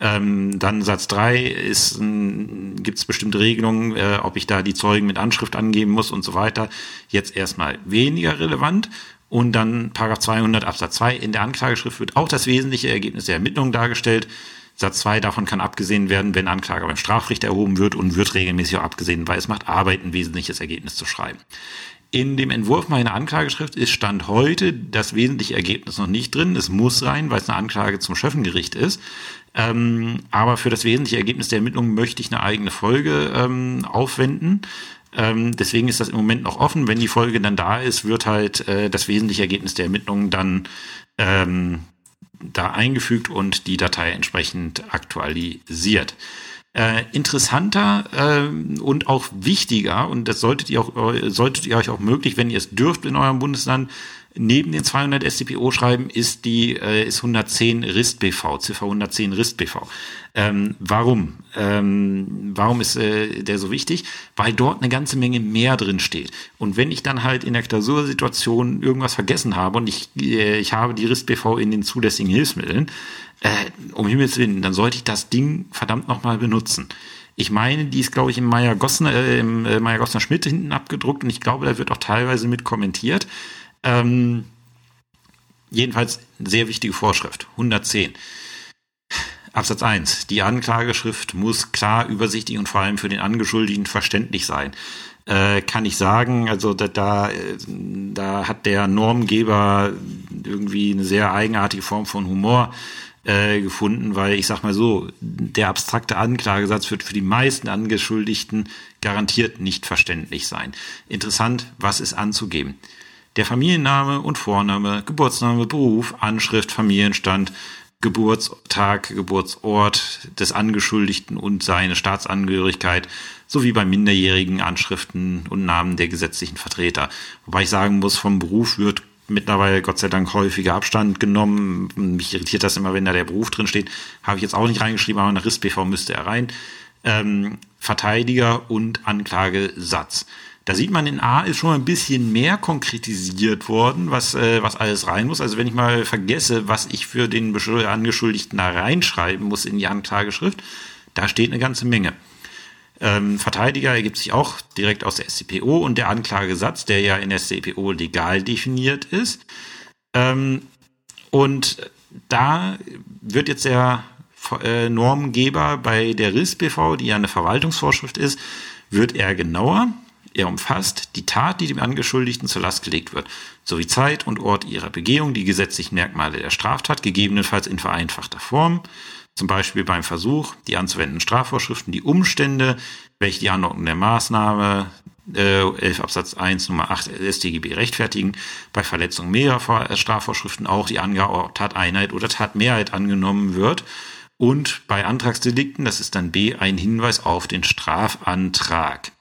Ähm, dann Satz 3 ist, gibt es bestimmte Regelungen, äh, ob ich da die Zeugen mit Anschrift angeben muss und so weiter. Jetzt erstmal weniger relevant. Und dann Paragraph 200 Absatz 2 in der Anklageschrift wird auch das wesentliche Ergebnis der Ermittlungen dargestellt. Satz 2 davon kann abgesehen werden, wenn Anklage beim Strafrichter erhoben wird und wird regelmäßig auch abgesehen, weil es macht Arbeit, ein wesentliches Ergebnis zu schreiben. In dem Entwurf meiner Anklageschrift ist Stand heute das wesentliche Ergebnis noch nicht drin. Es muss rein, weil es eine Anklage zum Schöffengericht ist. Ähm, aber für das wesentliche Ergebnis der Ermittlungen möchte ich eine eigene Folge ähm, aufwenden. Ähm, deswegen ist das im Moment noch offen. Wenn die Folge dann da ist, wird halt äh, das wesentliche Ergebnis der Ermittlungen dann ähm, da eingefügt und die Datei entsprechend aktualisiert. Äh, interessanter äh, und auch wichtiger, und das solltet ihr, auch, solltet ihr euch auch möglich, wenn ihr es dürft in eurem Bundesland, neben den 200 StPO schreiben, ist die äh, ist 110 RIST BV, Ziffer 110 RIST BV. Ähm, warum? Ähm, warum ist äh, der so wichtig? Weil dort eine ganze Menge mehr drin steht. Und wenn ich dann halt in der Klausursituation irgendwas vergessen habe und ich, äh, ich habe die RIST BV in den zulässigen Hilfsmitteln, äh, um Himmels Willen, dann sollte ich das Ding verdammt nochmal benutzen. Ich meine, die ist, glaube ich, im Meier Gossner, äh, im äh, Meier Gossner Schmidt hinten abgedruckt und ich glaube, da wird auch teilweise mit kommentiert. Ähm, jedenfalls sehr wichtige Vorschrift, 110. Absatz 1. Die Anklageschrift muss klar, übersichtlich und vor allem für den Angeschuldigten verständlich sein. Äh, kann ich sagen, also da, da, da hat der Normgeber irgendwie eine sehr eigenartige Form von Humor äh, gefunden, weil ich sag mal so, der abstrakte Anklagesatz wird für die meisten Angeschuldigten garantiert nicht verständlich sein. Interessant, was ist anzugeben? Der Familienname und Vorname, Geburtsname, Beruf, Anschrift, Familienstand, Geburtstag, Geburtsort des Angeschuldigten und seine Staatsangehörigkeit sowie bei Minderjährigen Anschriften und Namen der gesetzlichen Vertreter. Wobei ich sagen muss, vom Beruf wird mittlerweile Gott sei Dank häufiger Abstand genommen. Mich irritiert das immer, wenn da der Beruf drin steht. Habe ich jetzt auch nicht reingeschrieben, aber nach RIS-BV müsste er rein. Ähm, Verteidiger und Anklagesatz. Da sieht man, in A ist schon ein bisschen mehr konkretisiert worden, was, äh, was alles rein muss. Also wenn ich mal vergesse, was ich für den Angeschuldigten da reinschreiben muss in die Anklageschrift, da steht eine ganze Menge. Ähm, Verteidiger ergibt sich auch direkt aus der SCPO und der Anklagesatz, der ja in der SCPO legal definiert ist. Ähm, und da wird jetzt der äh, Normgeber bei der RIS-BV, die ja eine Verwaltungsvorschrift ist, wird er genauer. Er umfasst die Tat, die dem Angeschuldigten zur Last gelegt wird, sowie Zeit und Ort ihrer Begehung, die gesetzlichen Merkmale der Straftat, gegebenenfalls in vereinfachter Form, zum Beispiel beim Versuch, die anzuwendenden Strafvorschriften, die Umstände, welche die Anordnung der Maßnahme, äh, 11 Absatz 1 Nummer 8 StGB rechtfertigen. Bei Verletzung mehrerer Strafvorschriften auch die Angabe Tateinheit oder Tatmehrheit angenommen wird. Und bei Antragsdelikten, das ist dann B, ein Hinweis auf den Strafantrag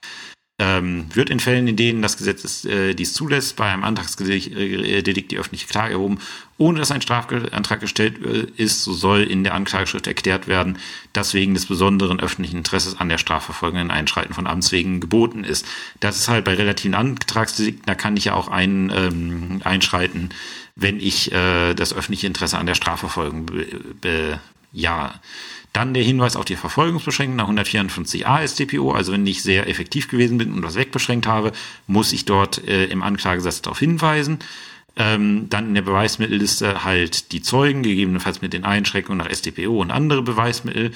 ähm, wird in Fällen, in denen das Gesetz ist, äh, dies zulässt, bei einem Antragsdelikt äh, die öffentliche Klage erhoben, ohne dass ein Strafantrag gestellt äh, ist, so soll in der Anklageschrift erklärt werden, dass wegen des besonderen öffentlichen Interesses an der Strafverfolgung ein Einschreiten von Amts wegen geboten ist. Das ist halt bei relativen Antragsdelikten, da kann ich ja auch ein, ähm, einschreiten, wenn ich äh, das öffentliche Interesse an der Strafverfolgung be, ja. Dann der Hinweis auf die Verfolgungsbeschränkung nach 154a StPO. Also wenn ich sehr effektiv gewesen bin und was wegbeschränkt habe, muss ich dort äh, im Anklagesatz darauf hinweisen. Ähm, dann in der Beweismittelliste halt die Zeugen, gegebenenfalls mit den Einschränkungen nach StPO und andere Beweismittel.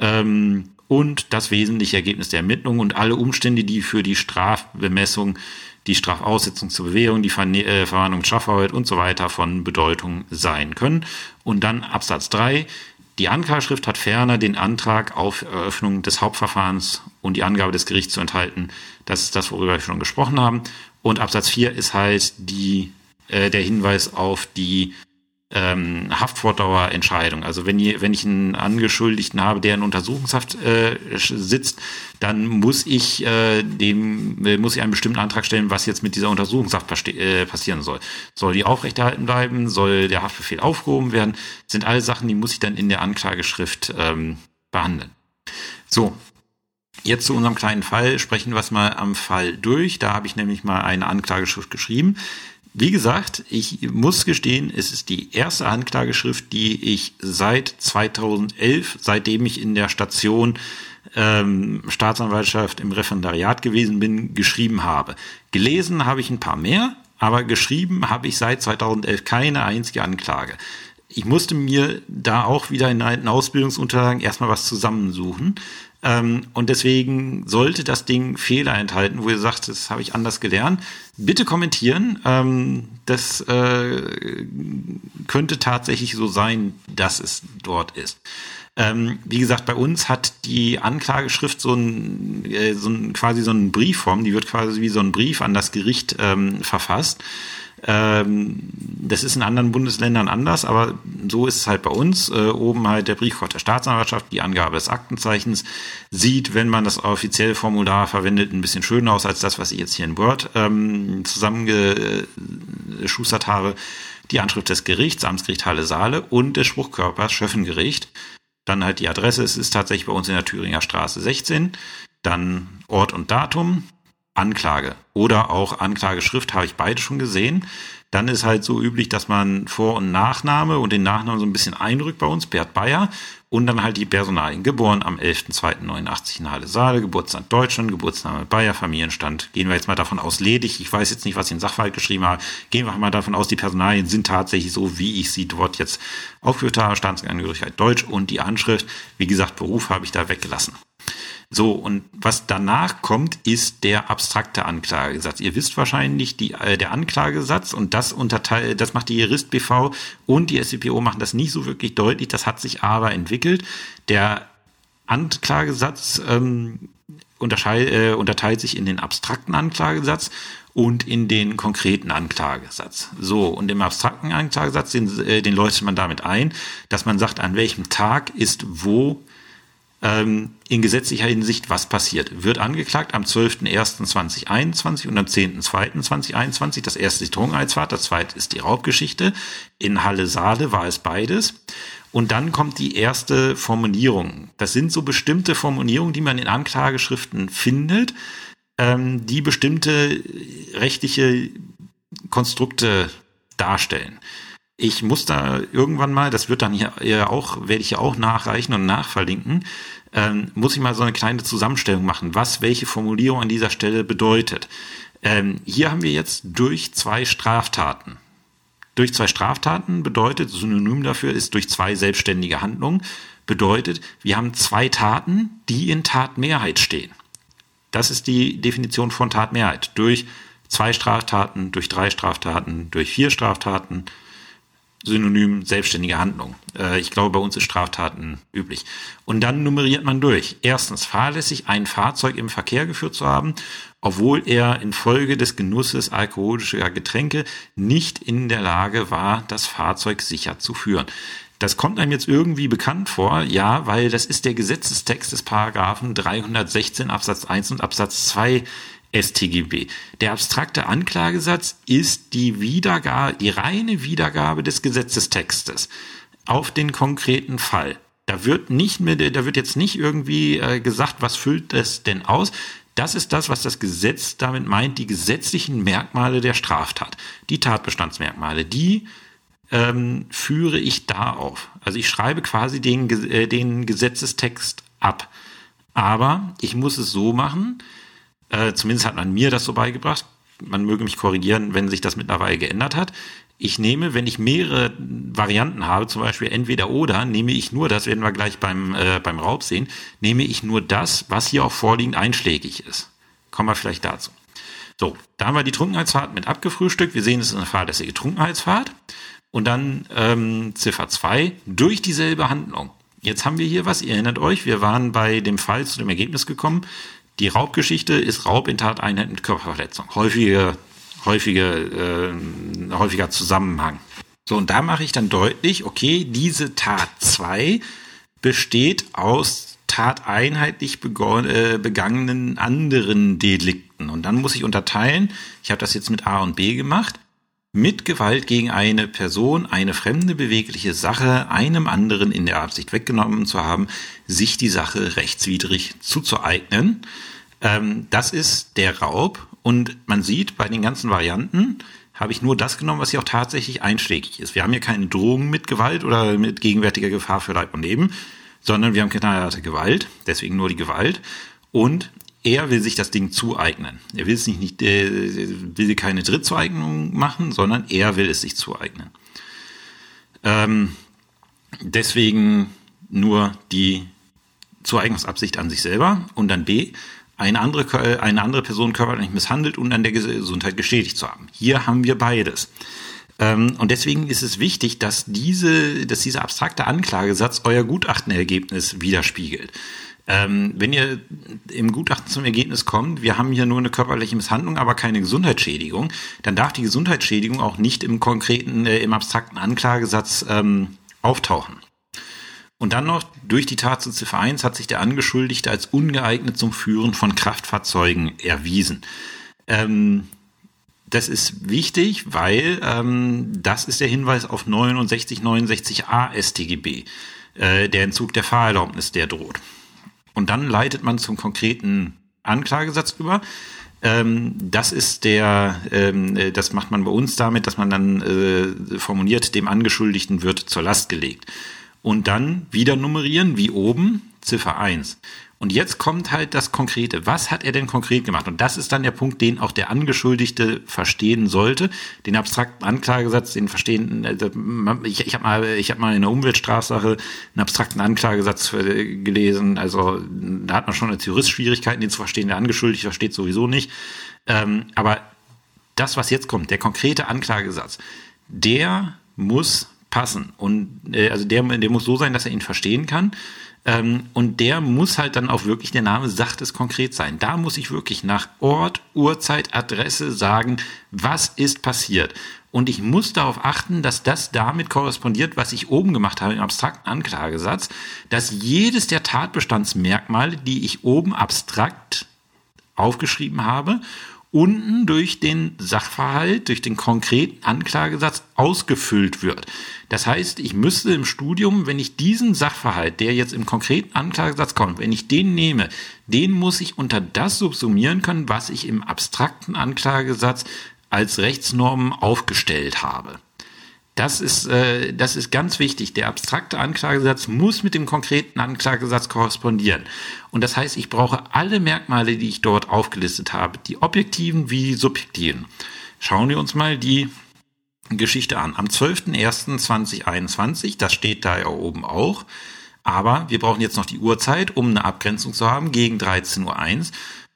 Ähm, und das wesentliche Ergebnis der Ermittlung und alle Umstände, die für die Strafbemessung, die Strafaussetzung zur Bewährung, die Ver äh, Verwarnung, Strafarbeit und so weiter von Bedeutung sein können. Und dann Absatz 3, die Anklageschrift hat ferner den Antrag auf Eröffnung des Hauptverfahrens und die Angabe des Gerichts zu enthalten. Das ist das, worüber wir schon gesprochen haben. Und Absatz 4 ist halt die, äh, der Hinweis auf die ähm, Haftfortdauerentscheidung. Also wenn, je, wenn ich einen Angeschuldigten habe, der in Untersuchungshaft äh, sitzt, dann muss ich äh, dem äh, muss ich einen bestimmten Antrag stellen, was jetzt mit dieser Untersuchungshaft äh, passieren soll. Soll die aufrechterhalten bleiben? Soll der Haftbefehl aufgehoben werden? Das sind alle Sachen, die muss ich dann in der Anklageschrift ähm, behandeln. So, Jetzt zu unserem kleinen Fall sprechen wir es mal am Fall durch. Da habe ich nämlich mal eine Anklageschrift geschrieben. Wie gesagt, ich muss gestehen, es ist die erste Anklageschrift, die ich seit 2011, seitdem ich in der Station ähm, Staatsanwaltschaft im Referendariat gewesen bin, geschrieben habe. Gelesen habe ich ein paar mehr, aber geschrieben habe ich seit 2011 keine einzige Anklage. Ich musste mir da auch wieder in alten Ausbildungsunterlagen erstmal was zusammensuchen. Ähm, und deswegen sollte das Ding Fehler enthalten, wo ihr sagt, das habe ich anders gelernt. Bitte kommentieren. Ähm, das äh, könnte tatsächlich so sein, dass es dort ist. Ähm, wie gesagt, bei uns hat die Anklageschrift so ein, äh, so ein quasi so eine Briefform, die wird quasi wie so ein Brief an das Gericht ähm, verfasst. Ähm, das ist in anderen Bundesländern anders, aber so ist es halt bei uns. Äh, oben halt der Briefkopf der Staatsanwaltschaft, die Angabe des Aktenzeichens, sieht, wenn man das offizielle Formular verwendet, ein bisschen schöner aus als das, was ich jetzt hier in Word ähm, zusammengeschustert habe. Die Anschrift des Gerichts, Amtsgericht Halle Saale und des Spruchkörpers Schöffengericht. Dann halt die Adresse, es ist tatsächlich bei uns in der Thüringer Straße 16. Dann Ort und Datum, Anklage oder auch Anklageschrift habe ich beide schon gesehen. Dann ist halt so üblich, dass man Vor- und Nachname und den Nachnamen so ein bisschen einrückt bei uns, Bert Bayer. Und dann halt die Personalien. Geboren am 11.02.89 in Halle Saale, Geburtsland Deutschland, Geburtsname Bayer, Familienstand. Gehen wir jetzt mal davon aus, ledig. Ich weiß jetzt nicht, was ich in Sachverhalt geschrieben habe. Gehen wir mal davon aus, die Personalien sind tatsächlich so, wie ich sie dort jetzt aufgeführt habe. Staatsangehörigkeit Deutsch und die Anschrift. Wie gesagt, Beruf habe ich da weggelassen. So, und was danach kommt, ist der abstrakte Anklagesatz. Ihr wisst wahrscheinlich, die, äh, der Anklagesatz und das unterteilt, das macht die Jurist BV und die SCPO machen das nicht so wirklich deutlich. Das hat sich aber entwickelt. Der Anklagesatz ähm, äh, unterteilt sich in den abstrakten Anklagesatz und in den konkreten Anklagesatz. So, und im abstrakten Anklagesatz, den, äh, den leuchtet man damit ein, dass man sagt, an welchem Tag ist wo ähm, in gesetzlicher Hinsicht, was passiert. Wird angeklagt am 12.01.2021 und am 10.02.2021. Das erste die Drogenheitsfahrt, das zweite ist die Raubgeschichte. In Halle-Saale war es beides. Und dann kommt die erste Formulierung. Das sind so bestimmte Formulierungen, die man in Anklageschriften findet, ähm, die bestimmte rechtliche Konstrukte darstellen. Ich muss da irgendwann mal, das wird dann hier auch, werde ich ja auch nachreichen und nachverlinken, ähm, muss ich mal so eine kleine Zusammenstellung machen, was welche Formulierung an dieser Stelle bedeutet. Ähm, hier haben wir jetzt durch zwei Straftaten. Durch zwei Straftaten bedeutet, Synonym dafür ist durch zwei selbstständige Handlungen, bedeutet, wir haben zwei Taten, die in Tatmehrheit stehen. Das ist die Definition von Tatmehrheit. Durch zwei Straftaten, durch drei Straftaten, durch vier Straftaten, Synonym selbstständige Handlung. Äh, ich glaube, bei uns ist Straftaten üblich. Und dann nummeriert man durch. Erstens, fahrlässig ein Fahrzeug im Verkehr geführt zu haben, obwohl er infolge des Genusses alkoholischer Getränke nicht in der Lage war, das Fahrzeug sicher zu führen. Das kommt einem jetzt irgendwie bekannt vor, ja, weil das ist der Gesetzestext des Paragraphen 316 Absatz 1 und Absatz 2 StGB. Der abstrakte Anklagesatz ist die Wiedergabe, die reine Wiedergabe des Gesetzestextes auf den konkreten Fall. Da wird nicht mehr, da wird jetzt nicht irgendwie äh, gesagt, was füllt es denn aus. Das ist das, was das Gesetz damit meint, die gesetzlichen Merkmale der Straftat, die Tatbestandsmerkmale, die ähm, führe ich da auf. Also ich schreibe quasi den, äh, den Gesetzestext ab. Aber ich muss es so machen, äh, zumindest hat man mir das so beigebracht. Man möge mich korrigieren, wenn sich das mittlerweile geändert hat. Ich nehme, wenn ich mehrere Varianten habe, zum Beispiel entweder oder, nehme ich nur, das werden wir gleich beim, äh, beim Raub sehen, nehme ich nur das, was hier auch vorliegend einschlägig ist. Kommen wir vielleicht dazu. So, da haben wir die Trunkenheitsfahrt mit abgefrühstückt. Wir sehen, es ist eine fahrlässige Trunkenheitsfahrt. Und dann ähm, Ziffer 2, durch dieselbe Handlung. Jetzt haben wir hier was, ihr erinnert euch, wir waren bei dem Fall zu dem Ergebnis gekommen, die Raubgeschichte ist Raub in Tateinheit mit Körperverletzung. Häufige, häufige, äh, häufiger Zusammenhang. So, und da mache ich dann deutlich, okay, diese Tat 2 besteht aus tateinheitlich äh, begangenen anderen Delikten. Und dann muss ich unterteilen, ich habe das jetzt mit A und B gemacht, mit Gewalt gegen eine Person, eine fremde bewegliche Sache einem anderen in der Absicht weggenommen zu haben, sich die Sache rechtswidrig zuzueignen. Ähm, das ist der Raub und man sieht bei den ganzen Varianten, habe ich nur das genommen, was hier auch tatsächlich einschlägig ist. Wir haben hier keine Drohungen mit Gewalt oder mit gegenwärtiger Gefahr für Leib und Leben, sondern wir haben keine Gewalt, deswegen nur die Gewalt. Und er will sich das Ding zueignen. Er will es nicht, nicht äh, will keine Drittzueignung machen, sondern er will es sich zueignen. Ähm, deswegen nur die Zueignungsabsicht an sich selber und dann B, eine andere, eine andere Person körperlich misshandelt und an der Gesundheit geschädigt zu haben. Hier haben wir beides. Ähm, und deswegen ist es wichtig, dass diese, dass dieser abstrakte Anklagesatz euer Gutachtenergebnis widerspiegelt. Ähm, wenn ihr im Gutachten zum Ergebnis kommt, wir haben hier nur eine körperliche Misshandlung, aber keine Gesundheitsschädigung, dann darf die Gesundheitsschädigung auch nicht im konkreten, äh, im abstrakten Anklagesatz ähm, auftauchen. Und dann noch, durch die Tat zu Ziffer 1 hat sich der Angeschuldigte als ungeeignet zum Führen von Kraftfahrzeugen erwiesen. Ähm, das ist wichtig, weil ähm, das ist der Hinweis auf 69, 69a StGB, äh, der Entzug der Fahrerlaubnis, der droht. Und dann leitet man zum konkreten Anklagesatz über. Ähm, das ist der, ähm, äh, das macht man bei uns damit, dass man dann äh, formuliert, dem Angeschuldigten wird zur Last gelegt. Und dann wieder nummerieren, wie oben, Ziffer 1. Und jetzt kommt halt das Konkrete. Was hat er denn konkret gemacht? Und das ist dann der Punkt, den auch der Angeschuldigte verstehen sollte. Den abstrakten Anklagesatz, den verstehen. Also ich, ich habe mal, ich habe mal in einer Umweltstrafsache einen abstrakten Anklagesatz äh, gelesen. Also da hat man schon als Jurist Schwierigkeiten, den zu verstehen. Der Angeschuldigte versteht sowieso nicht. Ähm, aber das, was jetzt kommt, der konkrete Anklagesatz, der muss passen und äh, also der, der muss so sein, dass er ihn verstehen kann. Ähm, und der muss halt dann auch wirklich, der Name sagt es konkret sein. Da muss ich wirklich nach Ort, Uhrzeit, Adresse sagen, was ist passiert. Und ich muss darauf achten, dass das damit korrespondiert, was ich oben gemacht habe im abstrakten Anklagesatz, dass jedes der Tatbestandsmerkmale, die ich oben abstrakt aufgeschrieben habe unten durch den Sachverhalt, durch den konkreten Anklagesatz ausgefüllt wird. Das heißt, ich müsste im Studium, wenn ich diesen Sachverhalt, der jetzt im konkreten Anklagesatz kommt, wenn ich den nehme, den muss ich unter das subsumieren können, was ich im abstrakten Anklagesatz als Rechtsnormen aufgestellt habe. Das ist, äh, das ist ganz wichtig. Der abstrakte Anklagesatz muss mit dem konkreten Anklagesatz korrespondieren. Und das heißt, ich brauche alle Merkmale, die ich dort aufgelistet habe, die objektiven wie die subjektiven. Schauen wir uns mal die Geschichte an. Am 12.01.2021, das steht da ja oben auch, aber wir brauchen jetzt noch die Uhrzeit, um eine Abgrenzung zu haben, gegen 13.01 Uhr.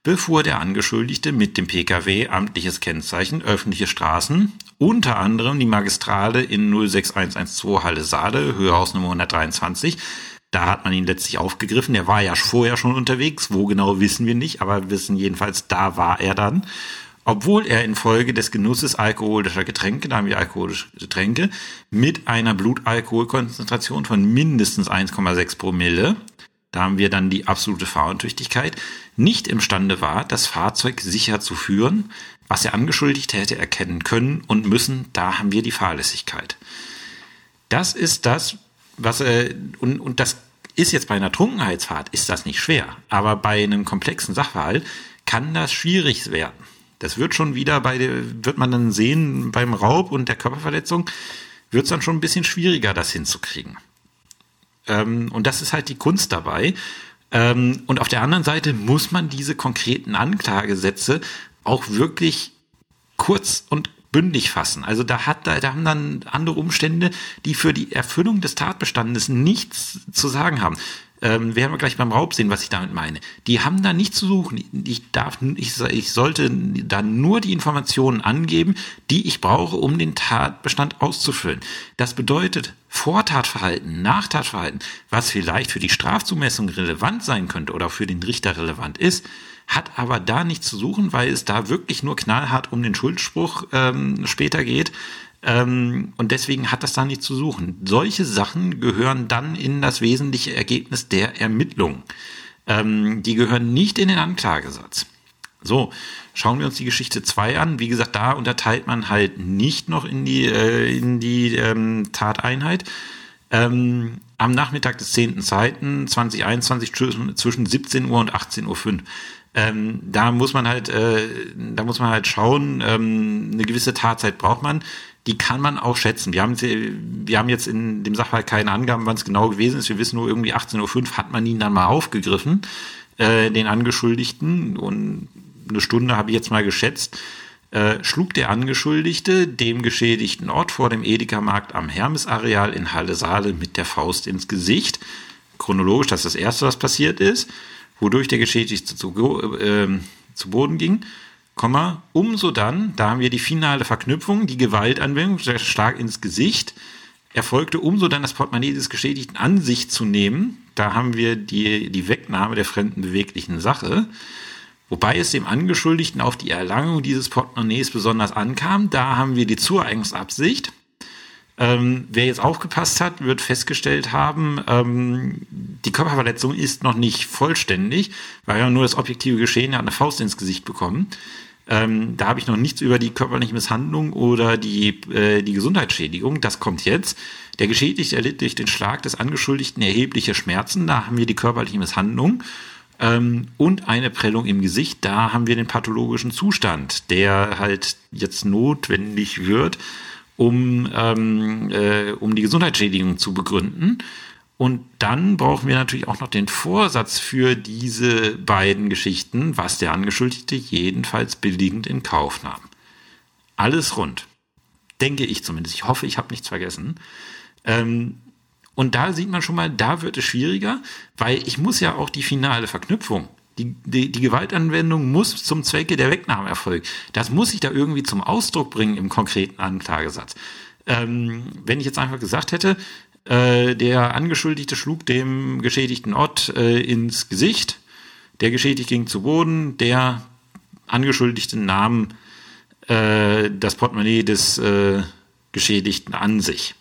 Befuhr der Angeschuldigte mit dem Pkw amtliches Kennzeichen öffentliche Straßen, unter anderem die Magistrale in 06112 Halle Saale, Höhehausnummer 123. Da hat man ihn letztlich aufgegriffen. Er war ja vorher schon unterwegs. Wo genau wissen wir nicht, aber wir wissen jedenfalls, da war er dann. Obwohl er infolge des Genusses alkoholischer Getränke, da haben wir alkoholische Getränke, mit einer Blutalkoholkonzentration von mindestens 1,6 Promille da haben wir dann die absolute Fahruntüchtigkeit, nicht imstande war, das Fahrzeug sicher zu führen, was er angeschuldigt hätte erkennen können und müssen, da haben wir die Fahrlässigkeit. Das ist das, was, äh, und, und das ist jetzt bei einer Trunkenheitsfahrt, ist das nicht schwer, aber bei einem komplexen Sachverhalt kann das schwierig werden. Das wird schon wieder bei, wird man dann sehen, beim Raub und der Körperverletzung wird es dann schon ein bisschen schwieriger, das hinzukriegen. Ähm, und das ist halt die Kunst dabei. Ähm, und auf der anderen Seite muss man diese konkreten Anklagesätze auch wirklich kurz und bündig fassen. Also da hat da, da haben dann andere Umstände, die für die Erfüllung des Tatbestandes nichts zu sagen haben ähm, werden wir gleich beim Raub sehen, was ich damit meine. Die haben da nichts zu suchen. Ich darf, ich, ich sollte da nur die Informationen angeben, die ich brauche, um den Tatbestand auszufüllen. Das bedeutet Vortatverhalten, Nachtatverhalten, was vielleicht für die Strafzumessung relevant sein könnte oder für den Richter relevant ist, hat aber da nichts zu suchen, weil es da wirklich nur knallhart um den Schuldspruch ähm, später geht. Ähm, und deswegen hat das da nicht zu suchen. Solche Sachen gehören dann in das wesentliche Ergebnis der Ermittlung. Ähm, die gehören nicht in den Anklagesatz. So, schauen wir uns die Geschichte 2 an. Wie gesagt, da unterteilt man halt nicht noch in die, äh, in die ähm, Tateinheit. Ähm, am Nachmittag des 10.2.2021 zwischen 17 Uhr und 18.05 Uhr. Ähm, da muss man halt, äh, da muss man halt schauen, ähm, eine gewisse Tatzeit braucht man die kann man auch schätzen. Wir haben, wir haben jetzt in dem Sachverhalt keine Angaben, wann es genau gewesen ist. Wir wissen nur irgendwie 18.05 Uhr hat man ihn dann mal aufgegriffen, äh, den Angeschuldigten. Und eine Stunde habe ich jetzt mal geschätzt. Äh, schlug der Angeschuldigte dem geschädigten Ort vor dem Edeka-Markt am Hermes-Areal in Halle-Saale mit der Faust ins Gesicht. Chronologisch, das ist das Erste, was passiert ist, wodurch der Geschädigte zu, äh, zu Boden ging. Komma, umso dann, da haben wir die finale Verknüpfung, die Gewaltanwendung, der Schlag ins Gesicht, erfolgte umso dann das Portemonnaie des Geschädigten an sich zu nehmen. Da haben wir die, die Wegnahme der fremden beweglichen Sache. Wobei es dem Angeschuldigten auf die Erlangung dieses Portemonnaies besonders ankam. Da haben wir die Zueignungsabsicht. Ähm, wer jetzt aufgepasst hat, wird festgestellt haben, ähm, die Körperverletzung ist noch nicht vollständig, weil er nur das objektive Geschehen, hat eine Faust ins Gesicht bekommen. Ähm, da habe ich noch nichts über die körperliche Misshandlung oder die, äh, die Gesundheitsschädigung. Das kommt jetzt. Der Geschädigte erlitt durch den Schlag des Angeschuldigten erhebliche Schmerzen. Da haben wir die körperliche Misshandlung. Ähm, und eine Prellung im Gesicht. Da haben wir den pathologischen Zustand, der halt jetzt notwendig wird, um, ähm, äh, um die Gesundheitsschädigung zu begründen. Und dann brauchen wir natürlich auch noch den Vorsatz für diese beiden Geschichten, was der Angeschuldigte jedenfalls billigend in Kauf nahm. Alles rund. Denke ich zumindest. Ich hoffe, ich habe nichts vergessen. Ähm, und da sieht man schon mal, da wird es schwieriger, weil ich muss ja auch die finale Verknüpfung, die, die, die Gewaltanwendung muss zum Zwecke der Wegnahme erfolgen. Das muss ich da irgendwie zum Ausdruck bringen im konkreten Anklagesatz. Ähm, wenn ich jetzt einfach gesagt hätte, äh, der Angeschuldigte schlug dem geschädigten Ott äh, ins Gesicht. Der Geschädigte ging zu Boden. Der Angeschuldigte nahm äh, das Portemonnaie des äh, Geschädigten an sich.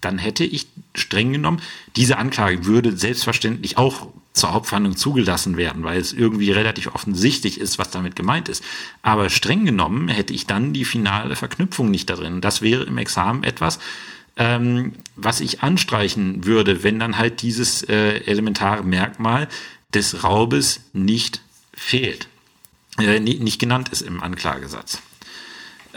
Dann hätte ich streng genommen, diese Anklage würde selbstverständlich auch zur Hauptverhandlung zugelassen werden, weil es irgendwie relativ offensichtlich ist, was damit gemeint ist. Aber streng genommen hätte ich dann die finale Verknüpfung nicht da drin. Das wäre im Examen etwas, ähm, was ich anstreichen würde, wenn dann halt dieses äh, elementare Merkmal des Raubes nicht fehlt, äh, nicht genannt ist im Anklagesatz.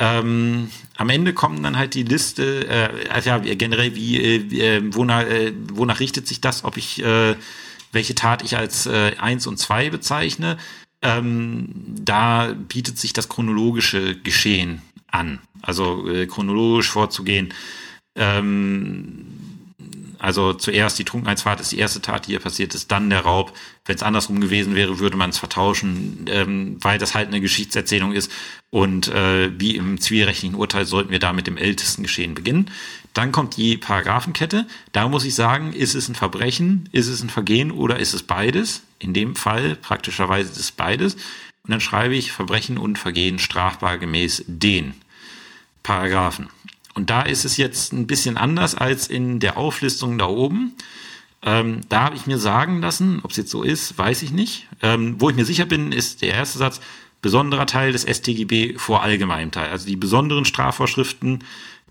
Ähm, am Ende kommen dann halt die Liste, äh, also ja, generell wie, äh, äh wonach, äh, wonach richtet sich das, ob ich, äh, welche Tat ich als äh, 1 und 2 bezeichne. Ähm, da bietet sich das chronologische Geschehen an. Also äh, chronologisch vorzugehen. Ähm, also zuerst die Trunkenheitsfahrt ist die erste Tat, die hier passiert ist, dann der Raub. Wenn es andersrum gewesen wäre, würde man es vertauschen, ähm, weil das halt eine Geschichtserzählung ist. Und äh, wie im zivilrechtlichen Urteil sollten wir da mit dem ältesten Geschehen beginnen. Dann kommt die Paragraphenkette. Da muss ich sagen, ist es ein Verbrechen, ist es ein Vergehen oder ist es beides? In dem Fall praktischerweise ist es beides. Und dann schreibe ich Verbrechen und Vergehen strafbar gemäß den Paragraphen. Und da ist es jetzt ein bisschen anders als in der Auflistung da oben. Ähm, da habe ich mir sagen lassen, ob es jetzt so ist, weiß ich nicht. Ähm, wo ich mir sicher bin, ist der erste Satz, besonderer Teil des StGB vor allgemeinem Teil. Also die besonderen Strafvorschriften,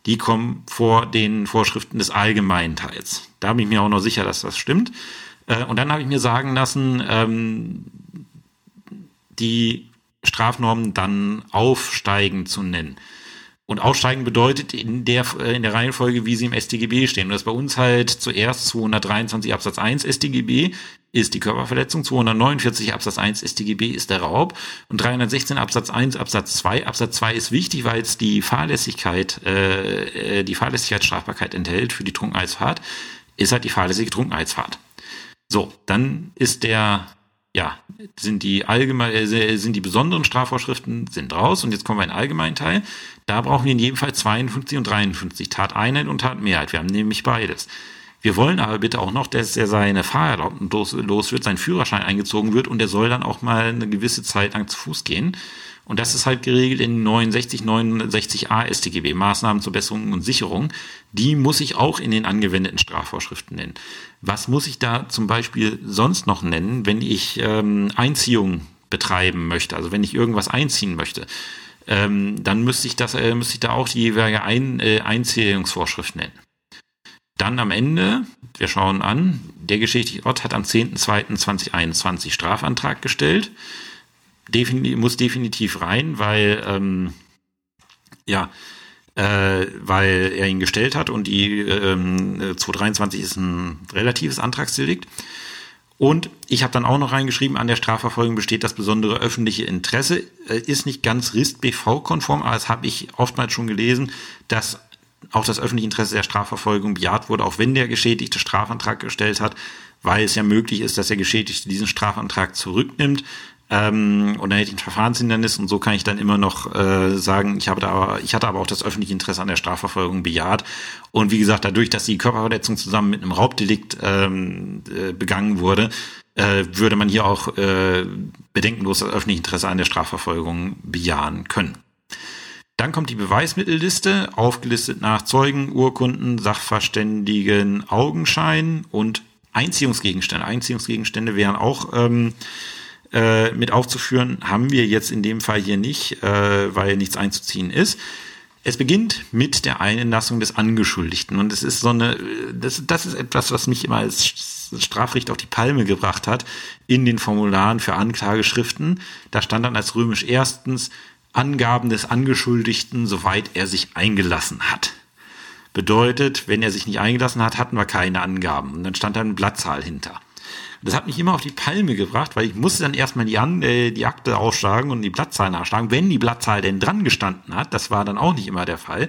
die kommen vor den Vorschriften des allgemeinen Teils. Da bin ich mir auch noch sicher, dass das stimmt. Äh, und dann habe ich mir sagen lassen, ähm, die Strafnormen dann aufsteigend zu nennen. Und aufsteigen bedeutet in der, äh, in der Reihenfolge, wie sie im StGB stehen. Und das ist bei uns halt zuerst 223 Absatz 1 StGB ist die Körperverletzung, 249 Absatz 1 StGB ist der Raub und 316 Absatz 1 Absatz 2. Absatz 2 ist wichtig, weil es die Fahrlässigkeit, äh, äh, die Fahrlässigkeitsstrafbarkeit enthält für die Trunkenheitsfahrt, ist halt die fahrlässige Trunkenheitsfahrt. So, dann ist der ja, sind die allgemein, äh, sind die besonderen Strafvorschriften sind raus und jetzt kommen wir in den allgemeinen Teil. Da brauchen wir in jedem Fall 52 und 53, Tateinheit und Tatmehrheit. Wir haben nämlich beides. Wir wollen aber bitte auch noch, dass er seine Fahrerlaubnis los wird, sein Führerschein eingezogen wird und er soll dann auch mal eine gewisse Zeit lang zu Fuß gehen. Und das ist halt geregelt in 69, 69a StGB, Maßnahmen zur Besserung und Sicherung. Die muss ich auch in den angewendeten Strafvorschriften nennen. Was muss ich da zum Beispiel sonst noch nennen, wenn ich ähm, Einziehung betreiben möchte, also wenn ich irgendwas einziehen möchte? Ähm, dann müsste ich das, äh, müsste ich da auch die jeweilige Ein, äh, Einzählungsvorschrift nennen. Dann am Ende, wir schauen an, der geschädigte Ort hat am 10.02.2021 Strafantrag gestellt defini muss definitiv rein, weil ähm, ja, äh, weil er ihn gestellt hat und die ähm, 223 ist ein relatives Antragsdelikt. Und ich habe dann auch noch reingeschrieben, an der Strafverfolgung besteht das besondere öffentliche Interesse. Äh, ist nicht ganz RIST-BV-konform, aber das habe ich oftmals schon gelesen, dass auch das öffentliche Interesse der Strafverfolgung bejaht wurde, auch wenn der Geschädigte Strafantrag gestellt hat, weil es ja möglich ist, dass der Geschädigte diesen Strafantrag zurücknimmt ähm, und dann hätte ich ein Verfahrenshindernis und so kann ich dann immer noch äh, sagen, ich habe da aber, ich hatte aber auch das öffentliche Interesse an der Strafverfolgung bejaht. Und wie gesagt, dadurch, dass die Körperverletzung zusammen mit einem Raubdelikt ähm, äh, begangen wurde, äh, würde man hier auch äh, bedenkenlos das öffentliche Interesse an der Strafverfolgung bejahen können. Dann kommt die Beweismittelliste, aufgelistet nach Zeugen, Urkunden, Sachverständigen, Augenschein und Einziehungsgegenstände. Einziehungsgegenstände wären auch ähm, äh, mit aufzuführen, haben wir jetzt in dem Fall hier nicht, äh, weil nichts einzuziehen ist. Es beginnt mit der Einlassung des Angeschuldigten und es ist so eine, das, das ist etwas, was mich immer als Strafrecht auf die Palme gebracht hat in den Formularen für Anklageschriften. Da stand dann als römisch erstens Angaben des Angeschuldigten, soweit er sich eingelassen hat. Bedeutet, wenn er sich nicht eingelassen hat, hatten wir keine Angaben. Und dann stand da eine Blattzahl hinter. Das hat mich immer auf die Palme gebracht, weil ich musste dann erstmal die, An äh, die Akte ausschlagen und die Blattzahl nachschlagen, wenn die Blattzahl denn dran gestanden hat. Das war dann auch nicht immer der Fall.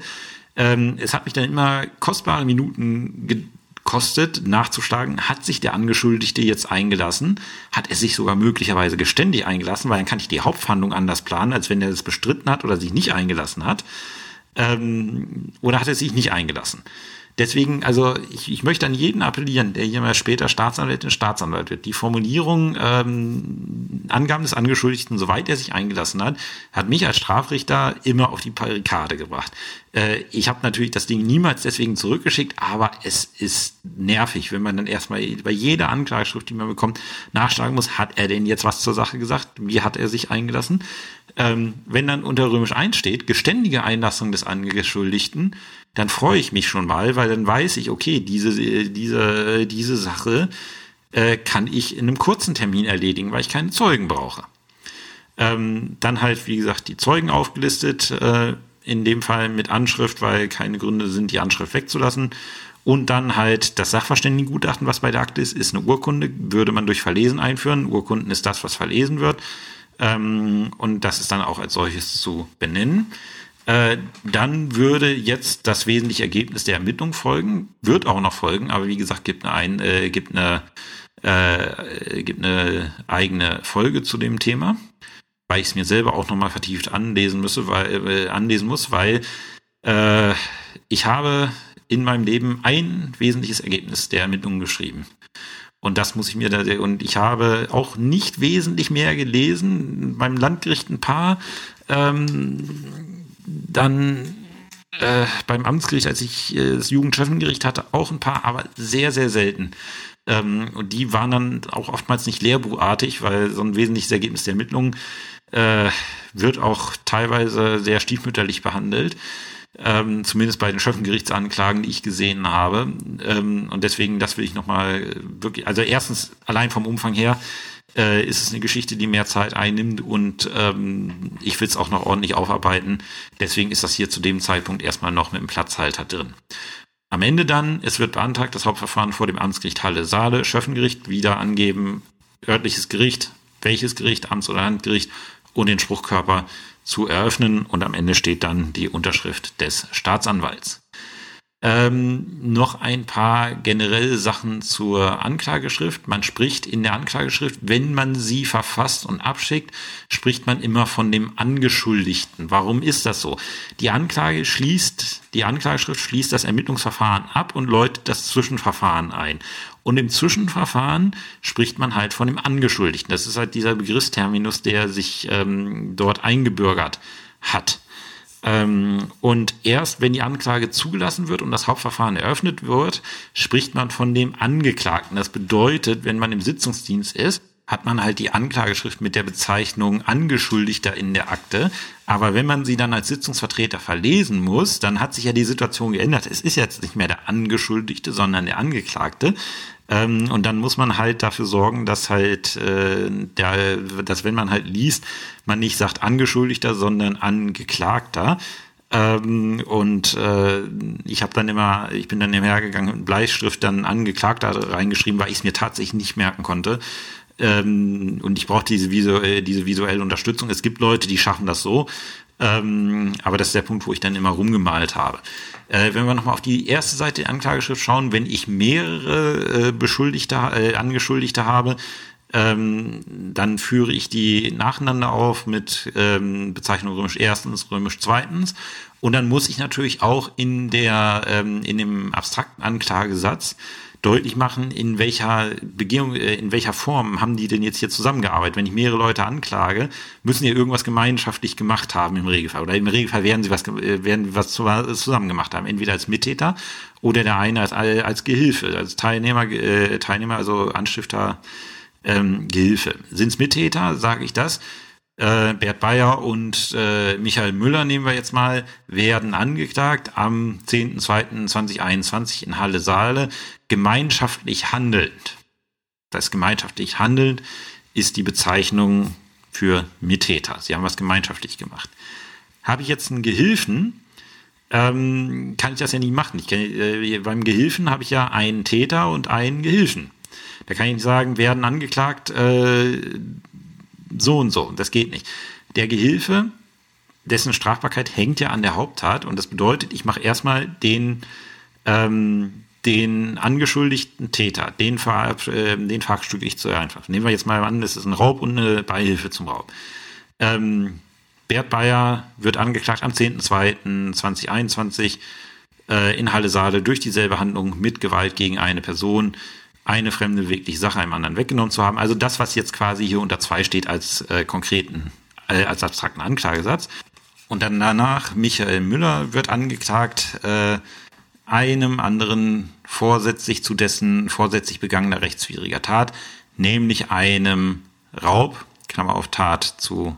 Ähm, es hat mich dann immer kostbare Minuten gekostet, nachzuschlagen, hat sich der Angeschuldigte jetzt eingelassen? Hat er sich sogar möglicherweise geständig eingelassen? Weil dann kann ich die Hauptverhandlung anders planen, als wenn er es bestritten hat oder sich nicht eingelassen hat. Ähm, oder hat er sich nicht eingelassen? Deswegen, also ich, ich möchte an jeden appellieren, der hier mal später Staatsanwältin, Staatsanwalt wird. Die Formulierung ähm, Angaben des Angeschuldigten, soweit er sich eingelassen hat, hat mich als Strafrichter immer auf die Barrikade gebracht. Äh, ich habe natürlich das Ding niemals deswegen zurückgeschickt, aber es ist nervig, wenn man dann erstmal bei jeder Anklageschrift, die man bekommt, nachschlagen muss, hat er denn jetzt was zur Sache gesagt? Wie hat er sich eingelassen? Ähm, wenn dann unter Römisch 1 steht, geständige Einlassung des Angeschuldigten, dann freue ich mich schon mal, weil dann weiß ich, okay, diese, diese, diese Sache äh, kann ich in einem kurzen Termin erledigen, weil ich keine Zeugen brauche. Ähm, dann halt, wie gesagt, die Zeugen aufgelistet, äh, in dem Fall mit Anschrift, weil keine Gründe sind, die Anschrift wegzulassen. Und dann halt das Sachverständigengutachten, was bei der Akte ist, ist eine Urkunde, würde man durch Verlesen einführen. Urkunden ist das, was verlesen wird. Ähm, und das ist dann auch als solches zu benennen. Äh, dann würde jetzt das wesentliche Ergebnis der Ermittlung folgen, wird auch noch folgen, aber wie gesagt, gibt eine, äh, gibt eine, äh, gibt eine eigene Folge zu dem Thema, weil ich es mir selber auch nochmal vertieft anlesen müsse, weil, äh, anlesen muss, weil äh, ich habe in meinem Leben ein wesentliches Ergebnis der Ermittlungen geschrieben. Und das muss ich mir da, und ich habe auch nicht wesentlich mehr gelesen, beim Landgericht ein paar, ähm, dann äh, beim Amtsgericht, als ich äh, das Jugendtreffengericht hatte, auch ein paar, aber sehr, sehr selten. Ähm, und die waren dann auch oftmals nicht lehrbuchartig, weil so ein wesentliches Ergebnis der Ermittlungen äh, wird auch teilweise sehr stiefmütterlich behandelt. Ähm, zumindest bei den Schöffengerichtsanklagen, die ich gesehen habe. Ähm, und deswegen, das will ich nochmal wirklich, also erstens allein vom Umfang her, äh, ist es eine Geschichte, die mehr Zeit einnimmt und ähm, ich will es auch noch ordentlich aufarbeiten. Deswegen ist das hier zu dem Zeitpunkt erstmal noch mit dem Platzhalter drin. Am Ende dann, es wird beantragt, das Hauptverfahren vor dem Amtsgericht Halle Saale, Schöffengericht, wieder angeben, örtliches Gericht, welches Gericht, Amts- oder Landgericht und den Spruchkörper zu eröffnen und am Ende steht dann die Unterschrift des Staatsanwalts. Ähm, noch ein paar generelle Sachen zur Anklageschrift. Man spricht in der Anklageschrift, wenn man sie verfasst und abschickt, spricht man immer von dem Angeschuldigten. Warum ist das so? Die Anklage schließt, die Anklageschrift schließt das Ermittlungsverfahren ab und läutet das Zwischenverfahren ein. Und im Zwischenverfahren spricht man halt von dem Angeschuldigten. Das ist halt dieser Begriffsterminus, der sich ähm, dort eingebürgert hat. Ähm, und erst wenn die Anklage zugelassen wird und das Hauptverfahren eröffnet wird, spricht man von dem Angeklagten. Das bedeutet, wenn man im Sitzungsdienst ist, hat man halt die Anklageschrift mit der Bezeichnung Angeschuldigter in der Akte. Aber wenn man sie dann als Sitzungsvertreter verlesen muss, dann hat sich ja die Situation geändert. Es ist jetzt nicht mehr der Angeschuldigte, sondern der Angeklagte. Ähm, und dann muss man halt dafür sorgen, dass halt äh, der, dass wenn man halt liest, man nicht sagt Angeschuldigter, sondern Angeklagter. Ähm, und äh, ich habe dann immer, ich bin dann hergegangen mit Bleistift dann Angeklagter reingeschrieben, weil ich es mir tatsächlich nicht merken konnte. Ähm, und ich brauche diese, visu äh, diese visuelle Unterstützung. Es gibt Leute, die schaffen das so. Ähm, aber das ist der Punkt, wo ich dann immer rumgemalt habe. Äh, wenn wir nochmal auf die erste Seite der Anklageschrift schauen, wenn ich mehrere äh, Beschuldigte, äh, Angeschuldigte habe, ähm, dann führe ich die nacheinander auf mit ähm, Bezeichnung römisch erstens, römisch zweitens. Und dann muss ich natürlich auch in der, ähm, in dem abstrakten Anklagesatz deutlich machen, in welcher Begehung, äh, in welcher Form haben die denn jetzt hier zusammengearbeitet. Wenn ich mehrere Leute anklage, müssen die irgendwas gemeinschaftlich gemacht haben im Regelfall. Oder im Regelfall werden sie was, äh, werden was zusammen gemacht haben. Entweder als Mittäter oder der eine als, als Gehilfe, als Teilnehmer, äh, Teilnehmer, also Anstifter, ähm, Gehilfe. Sind es Mittäter, sage ich das. Äh, Bert Bayer und äh, Michael Müller nehmen wir jetzt mal, werden angeklagt am 10.02.2021 in Halle Saale gemeinschaftlich handelnd. Das gemeinschaftlich handelnd ist die Bezeichnung für Mittäter. Sie haben was gemeinschaftlich gemacht. Habe ich jetzt einen Gehilfen, ähm, kann ich das ja nicht machen. Ich kann, äh, beim Gehilfen habe ich ja einen Täter und einen Gehilfen. Da kann ich nicht sagen, werden angeklagt äh, so und so. Das geht nicht. Der Gehilfe, dessen Strafbarkeit hängt ja an der Haupttat und das bedeutet, ich mache erstmal den ähm, den angeschuldigten Täter, den, ver, äh, den verhackstücke ich zu einfach. Nehmen wir jetzt mal an, das ist ein Raub und eine Beihilfe zum Raub. Ähm, Bert Bayer wird angeklagt am 10.02.2021 äh, in Halle Saale durch dieselbe Handlung mit Gewalt gegen eine Person eine fremde bewegliche Sache einem anderen weggenommen zu haben. Also das, was jetzt quasi hier unter zwei steht als äh, konkreten, äh, als abstrakten Anklagesatz. Und dann danach Michael Müller wird angeklagt, äh, einem anderen vorsätzlich zu dessen vorsätzlich begangener rechtswidriger Tat, nämlich einem Raub, Klammer auf Tat zu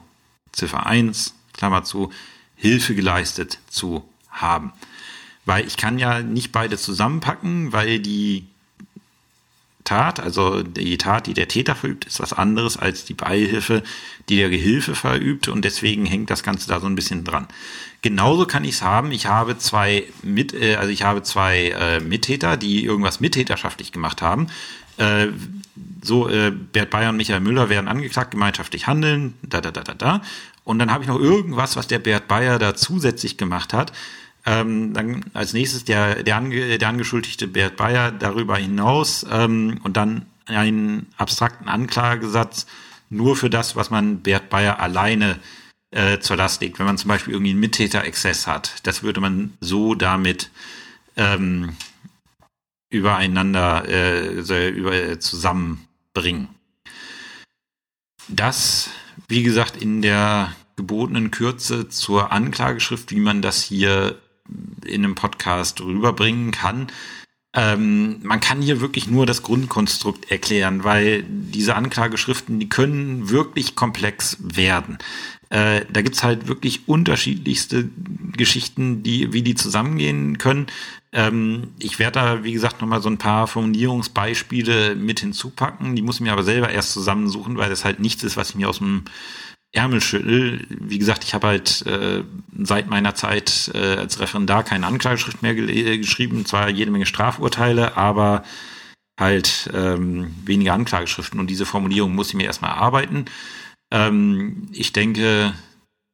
Ziffer 1, Klammer zu, Hilfe geleistet zu haben. Weil ich kann ja nicht beide zusammenpacken, weil die Tat, also die Tat, die der Täter verübt, ist was anderes als die Beihilfe, die der Gehilfe verübt und deswegen hängt das Ganze da so ein bisschen dran. Genauso kann ich es haben. Ich habe zwei mit, äh, also ich habe zwei äh, Mittäter, die irgendwas mittäterschaftlich gemacht haben. Äh, so, äh, Bert Bayer und Michael Müller werden angeklagt, gemeinschaftlich handeln, da, da, da, da, da. Und dann habe ich noch irgendwas, was der Bert Bayer da zusätzlich gemacht hat. Ähm, dann als nächstes der, der, ange, der angeschuldigte Bert Bayer darüber hinaus ähm, und dann einen abstrakten Anklagesatz nur für das, was man Bert Bayer alleine äh, zur Last legt. Wenn man zum Beispiel irgendwie einen Mittäterexzess hat, das würde man so damit ähm, übereinander äh, über, zusammenbringen. Das, wie gesagt, in der gebotenen Kürze zur Anklageschrift, wie man das hier in einem Podcast rüberbringen kann. Ähm, man kann hier wirklich nur das Grundkonstrukt erklären, weil diese Anklageschriften, die können wirklich komplex werden. Äh, da gibt's halt wirklich unterschiedlichste Geschichten, die, wie die zusammengehen können. Ähm, ich werde da, wie gesagt, nochmal so ein paar Formulierungsbeispiele mit hinzupacken. Die muss ich mir aber selber erst zusammensuchen, weil das halt nichts ist, was ich mir aus dem Ärmelschüttel. Wie gesagt, ich habe halt äh, seit meiner Zeit äh, als Referendar keine Anklageschrift mehr ge geschrieben, zwar jede Menge Strafurteile, aber halt ähm, weniger Anklageschriften und diese Formulierung muss ich mir erstmal erarbeiten. Ähm, ich denke,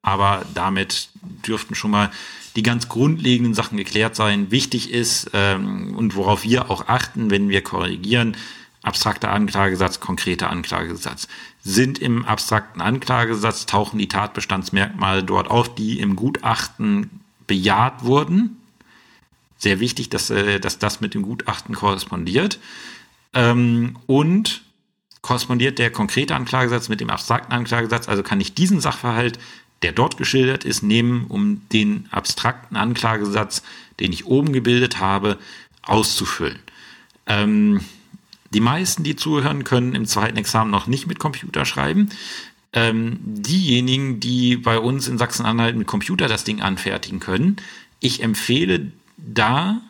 aber damit dürften schon mal die ganz grundlegenden Sachen geklärt sein. Wichtig ist ähm, und worauf wir auch achten, wenn wir korrigieren, abstrakter Anklagesatz, konkreter Anklagesatz. Sind im abstrakten Anklagesatz, tauchen die Tatbestandsmerkmale dort auf, die im Gutachten bejaht wurden. Sehr wichtig, dass, äh, dass das mit dem Gutachten korrespondiert. Ähm, und korrespondiert der konkrete Anklagesatz mit dem abstrakten Anklagesatz, also kann ich diesen Sachverhalt, der dort geschildert ist, nehmen, um den abstrakten Anklagesatz, den ich oben gebildet habe, auszufüllen. Ähm, die meisten, die zuhören, können im zweiten Examen noch nicht mit Computer schreiben. Ähm, diejenigen, die bei uns in Sachsen-Anhalt mit Computer das Ding anfertigen können, ich empfehle da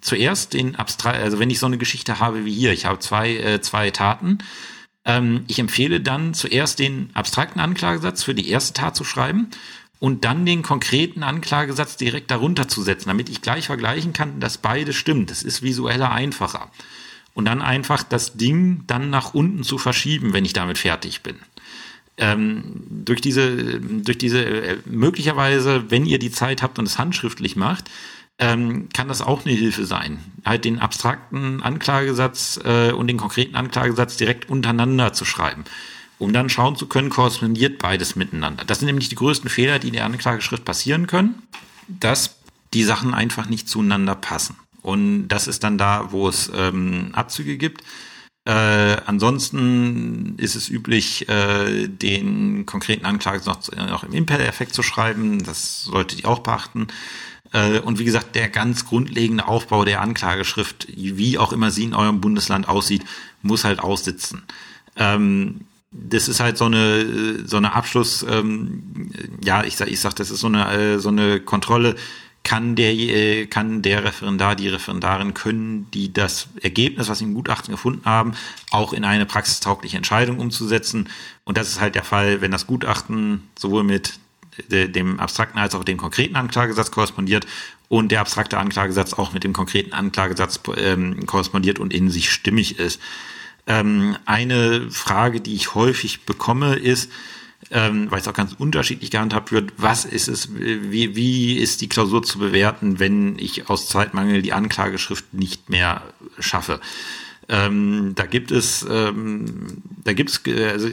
zuerst den abstrakt, also wenn ich so eine Geschichte habe wie hier, ich habe zwei, äh, zwei Taten, ähm, ich empfehle dann zuerst den abstrakten Anklagesatz für die erste Tat zu schreiben und dann den konkreten Anklagesatz direkt darunter zu setzen, damit ich gleich vergleichen kann, dass beide stimmt. Das ist visueller einfacher. Und dann einfach das Ding dann nach unten zu verschieben, wenn ich damit fertig bin. Ähm, durch diese, durch diese, äh, möglicherweise, wenn ihr die Zeit habt und es handschriftlich macht, ähm, kann das auch eine Hilfe sein. Halt den abstrakten Anklagesatz äh, und den konkreten Anklagesatz direkt untereinander zu schreiben, um dann schauen zu können, korrespondiert beides miteinander. Das sind nämlich die größten Fehler, die in der Anklageschrift passieren können, dass die Sachen einfach nicht zueinander passen. Und das ist dann da, wo es ähm, Abzüge gibt. Äh, ansonsten ist es üblich, äh, den konkreten Anklagesatz noch, noch im Imper-Effekt zu schreiben. Das solltet ihr auch beachten. Äh, und wie gesagt, der ganz grundlegende Aufbau der Anklageschrift, wie auch immer sie in eurem Bundesland aussieht, muss halt aussitzen. Ähm, das ist halt so eine so eine Abschluss, ähm, ja, ich sag, ich sag, das ist so eine äh, so eine Kontrolle. Kann der äh, kann der Referendar, die Referendarin können, die das Ergebnis, was sie im Gutachten gefunden haben, auch in eine praxistaugliche Entscheidung umzusetzen. Und das ist halt der Fall, wenn das Gutachten sowohl mit dem abstrakten als auch dem konkreten Anklagesatz korrespondiert und der abstrakte Anklagesatz auch mit dem konkreten Anklagesatz ähm, korrespondiert und in sich stimmig ist. Ähm, eine Frage, die ich häufig bekomme, ist, ähm, weil es auch ganz unterschiedlich gehandhabt wird, was ist es, wie, wie ist die Klausur zu bewerten, wenn ich aus Zeitmangel die Anklageschrift nicht mehr schaffe? Ähm, da gibt es, ähm, da gibt es, also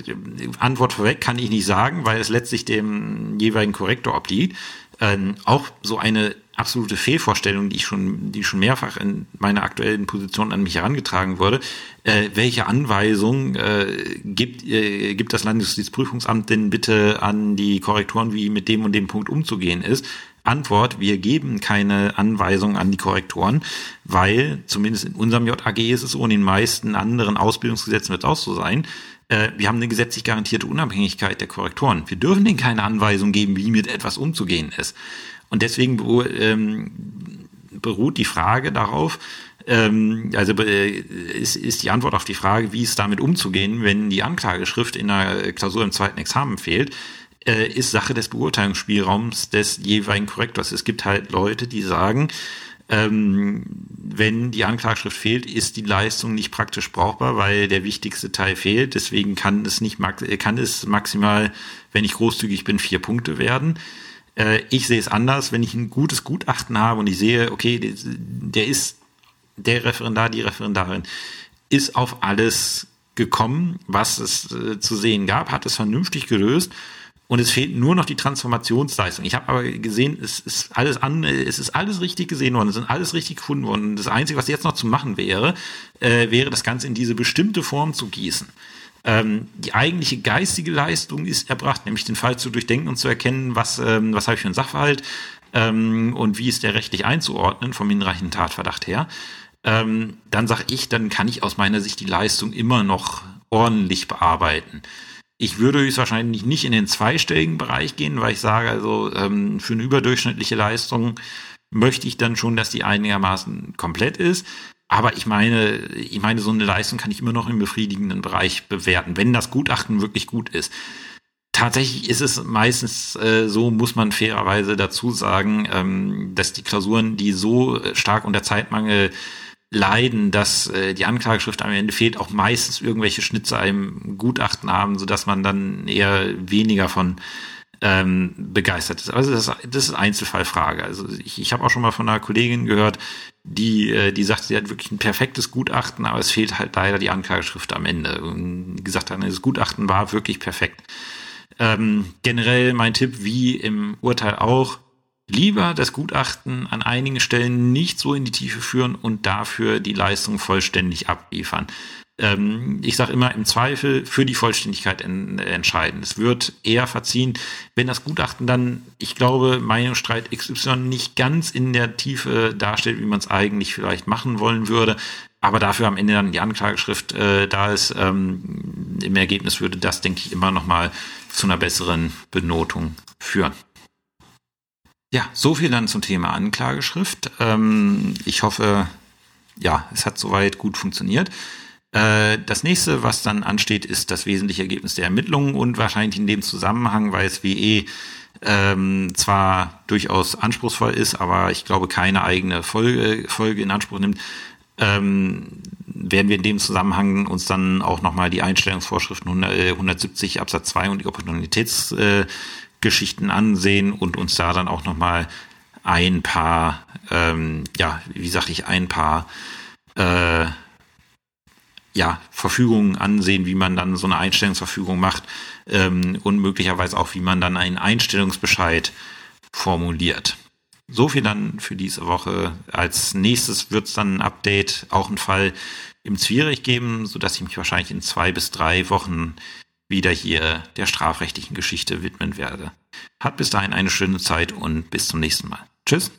Antwort vorweg kann ich nicht sagen, weil es letztlich dem jeweiligen Korrektor obliegt. Ähm, auch so eine absolute Fehlvorstellung, die ich schon, die schon mehrfach in meiner aktuellen Position an mich herangetragen wurde. Äh, welche Anweisung äh, gibt, äh, gibt das Landesjustizprüfungsamt denn bitte an die Korrektoren, wie mit dem und dem Punkt umzugehen ist? Antwort, wir geben keine Anweisung an die Korrektoren, weil zumindest in unserem JAG ist es so, in den meisten anderen Ausbildungsgesetzen wird es auch so sein, äh, wir haben eine gesetzlich garantierte Unabhängigkeit der Korrektoren. Wir dürfen denen keine Anweisung geben, wie mit etwas umzugehen ist. Und deswegen ähm, beruht die Frage darauf, ähm, also äh, ist, ist die Antwort auf die Frage, wie es damit umzugehen, wenn die Anklageschrift in der Klausur im zweiten Examen fehlt, äh, ist Sache des Beurteilungsspielraums des jeweiligen Korrektors. Es gibt halt Leute, die sagen, ähm, wenn die Anklageschrift fehlt, ist die Leistung nicht praktisch brauchbar, weil der wichtigste Teil fehlt. Deswegen kann es nicht kann es maximal, wenn ich großzügig bin, vier Punkte werden. Äh, ich sehe es anders, wenn ich ein gutes Gutachten habe und ich sehe, okay, der ist der Referendar, die Referendarin ist auf alles gekommen, was es äh, zu sehen gab, hat es vernünftig gelöst und es fehlt nur noch die Transformationsleistung. Ich habe aber gesehen, es ist alles an, es ist alles richtig gesehen worden, es sind alles richtig gefunden worden. Das Einzige, was jetzt noch zu machen wäre, äh, wäre das Ganze in diese bestimmte Form zu gießen. Ähm, die eigentliche geistige Leistung ist erbracht, nämlich den Fall zu durchdenken und zu erkennen, was, ähm, was habe ich für einen Sachverhalt ähm, und wie ist der rechtlich einzuordnen vom hinreichenden Tatverdacht her. Ähm, dann sage ich, dann kann ich aus meiner Sicht die Leistung immer noch ordentlich bearbeiten. Ich würde höchstwahrscheinlich nicht in den zweistelligen Bereich gehen, weil ich sage, also ähm, für eine überdurchschnittliche Leistung möchte ich dann schon, dass die einigermaßen komplett ist. Aber ich meine, ich meine, so eine Leistung kann ich immer noch im befriedigenden Bereich bewerten, wenn das Gutachten wirklich gut ist. Tatsächlich ist es meistens äh, so, muss man fairerweise dazu sagen, ähm, dass die Klausuren, die so stark unter Zeitmangel leiden, dass äh, die Anklageschrift am Ende fehlt, auch meistens irgendwelche Schnitze einem Gutachten haben, so dass man dann eher weniger von ähm, begeistert ist. Also das, das ist Einzelfallfrage. Also ich, ich habe auch schon mal von einer Kollegin gehört, die, äh, die sagt, sie hat wirklich ein perfektes Gutachten, aber es fehlt halt leider die Anklageschrift am Ende. Und gesagt hat, das Gutachten war wirklich perfekt. Ähm, generell mein Tipp, wie im Urteil auch, lieber das Gutachten an einigen Stellen nicht so in die Tiefe führen und dafür die Leistung vollständig abliefern. Ähm, ich sage immer im Zweifel für die Vollständigkeit en entscheiden. Es wird eher verziehen, wenn das Gutachten dann, ich glaube, Meinungsstreit XY nicht ganz in der Tiefe darstellt, wie man es eigentlich vielleicht machen wollen würde, aber dafür am Ende dann die Anklageschrift äh, da ist. Ähm, Im Ergebnis würde das, denke ich, immer noch mal zu einer besseren Benotung führen. Ja, so viel dann zum Thema Anklageschrift. Ähm, ich hoffe, ja, es hat soweit gut funktioniert. Äh, das nächste, was dann ansteht, ist das wesentliche Ergebnis der Ermittlungen und wahrscheinlich in dem Zusammenhang, weil es WE ähm, zwar durchaus anspruchsvoll ist, aber ich glaube keine eigene Folge, Folge in Anspruch nimmt, ähm, werden wir in dem Zusammenhang uns dann auch nochmal die Einstellungsvorschriften 100, 170 Absatz 2 und die Opportunitäts äh, ansehen und uns da dann auch nochmal ein paar, ähm, ja, wie sag ich, ein paar äh, ja, Verfügungen ansehen, wie man dann so eine Einstellungsverfügung macht ähm, und möglicherweise auch, wie man dann einen Einstellungsbescheid formuliert. So viel dann für diese Woche. Als nächstes wird es dann ein Update, auch ein Fall im Zwierig geben, sodass ich mich wahrscheinlich in zwei bis drei Wochen wieder hier der strafrechtlichen Geschichte widmen werde. Hat bis dahin eine schöne Zeit und bis zum nächsten Mal. Tschüss.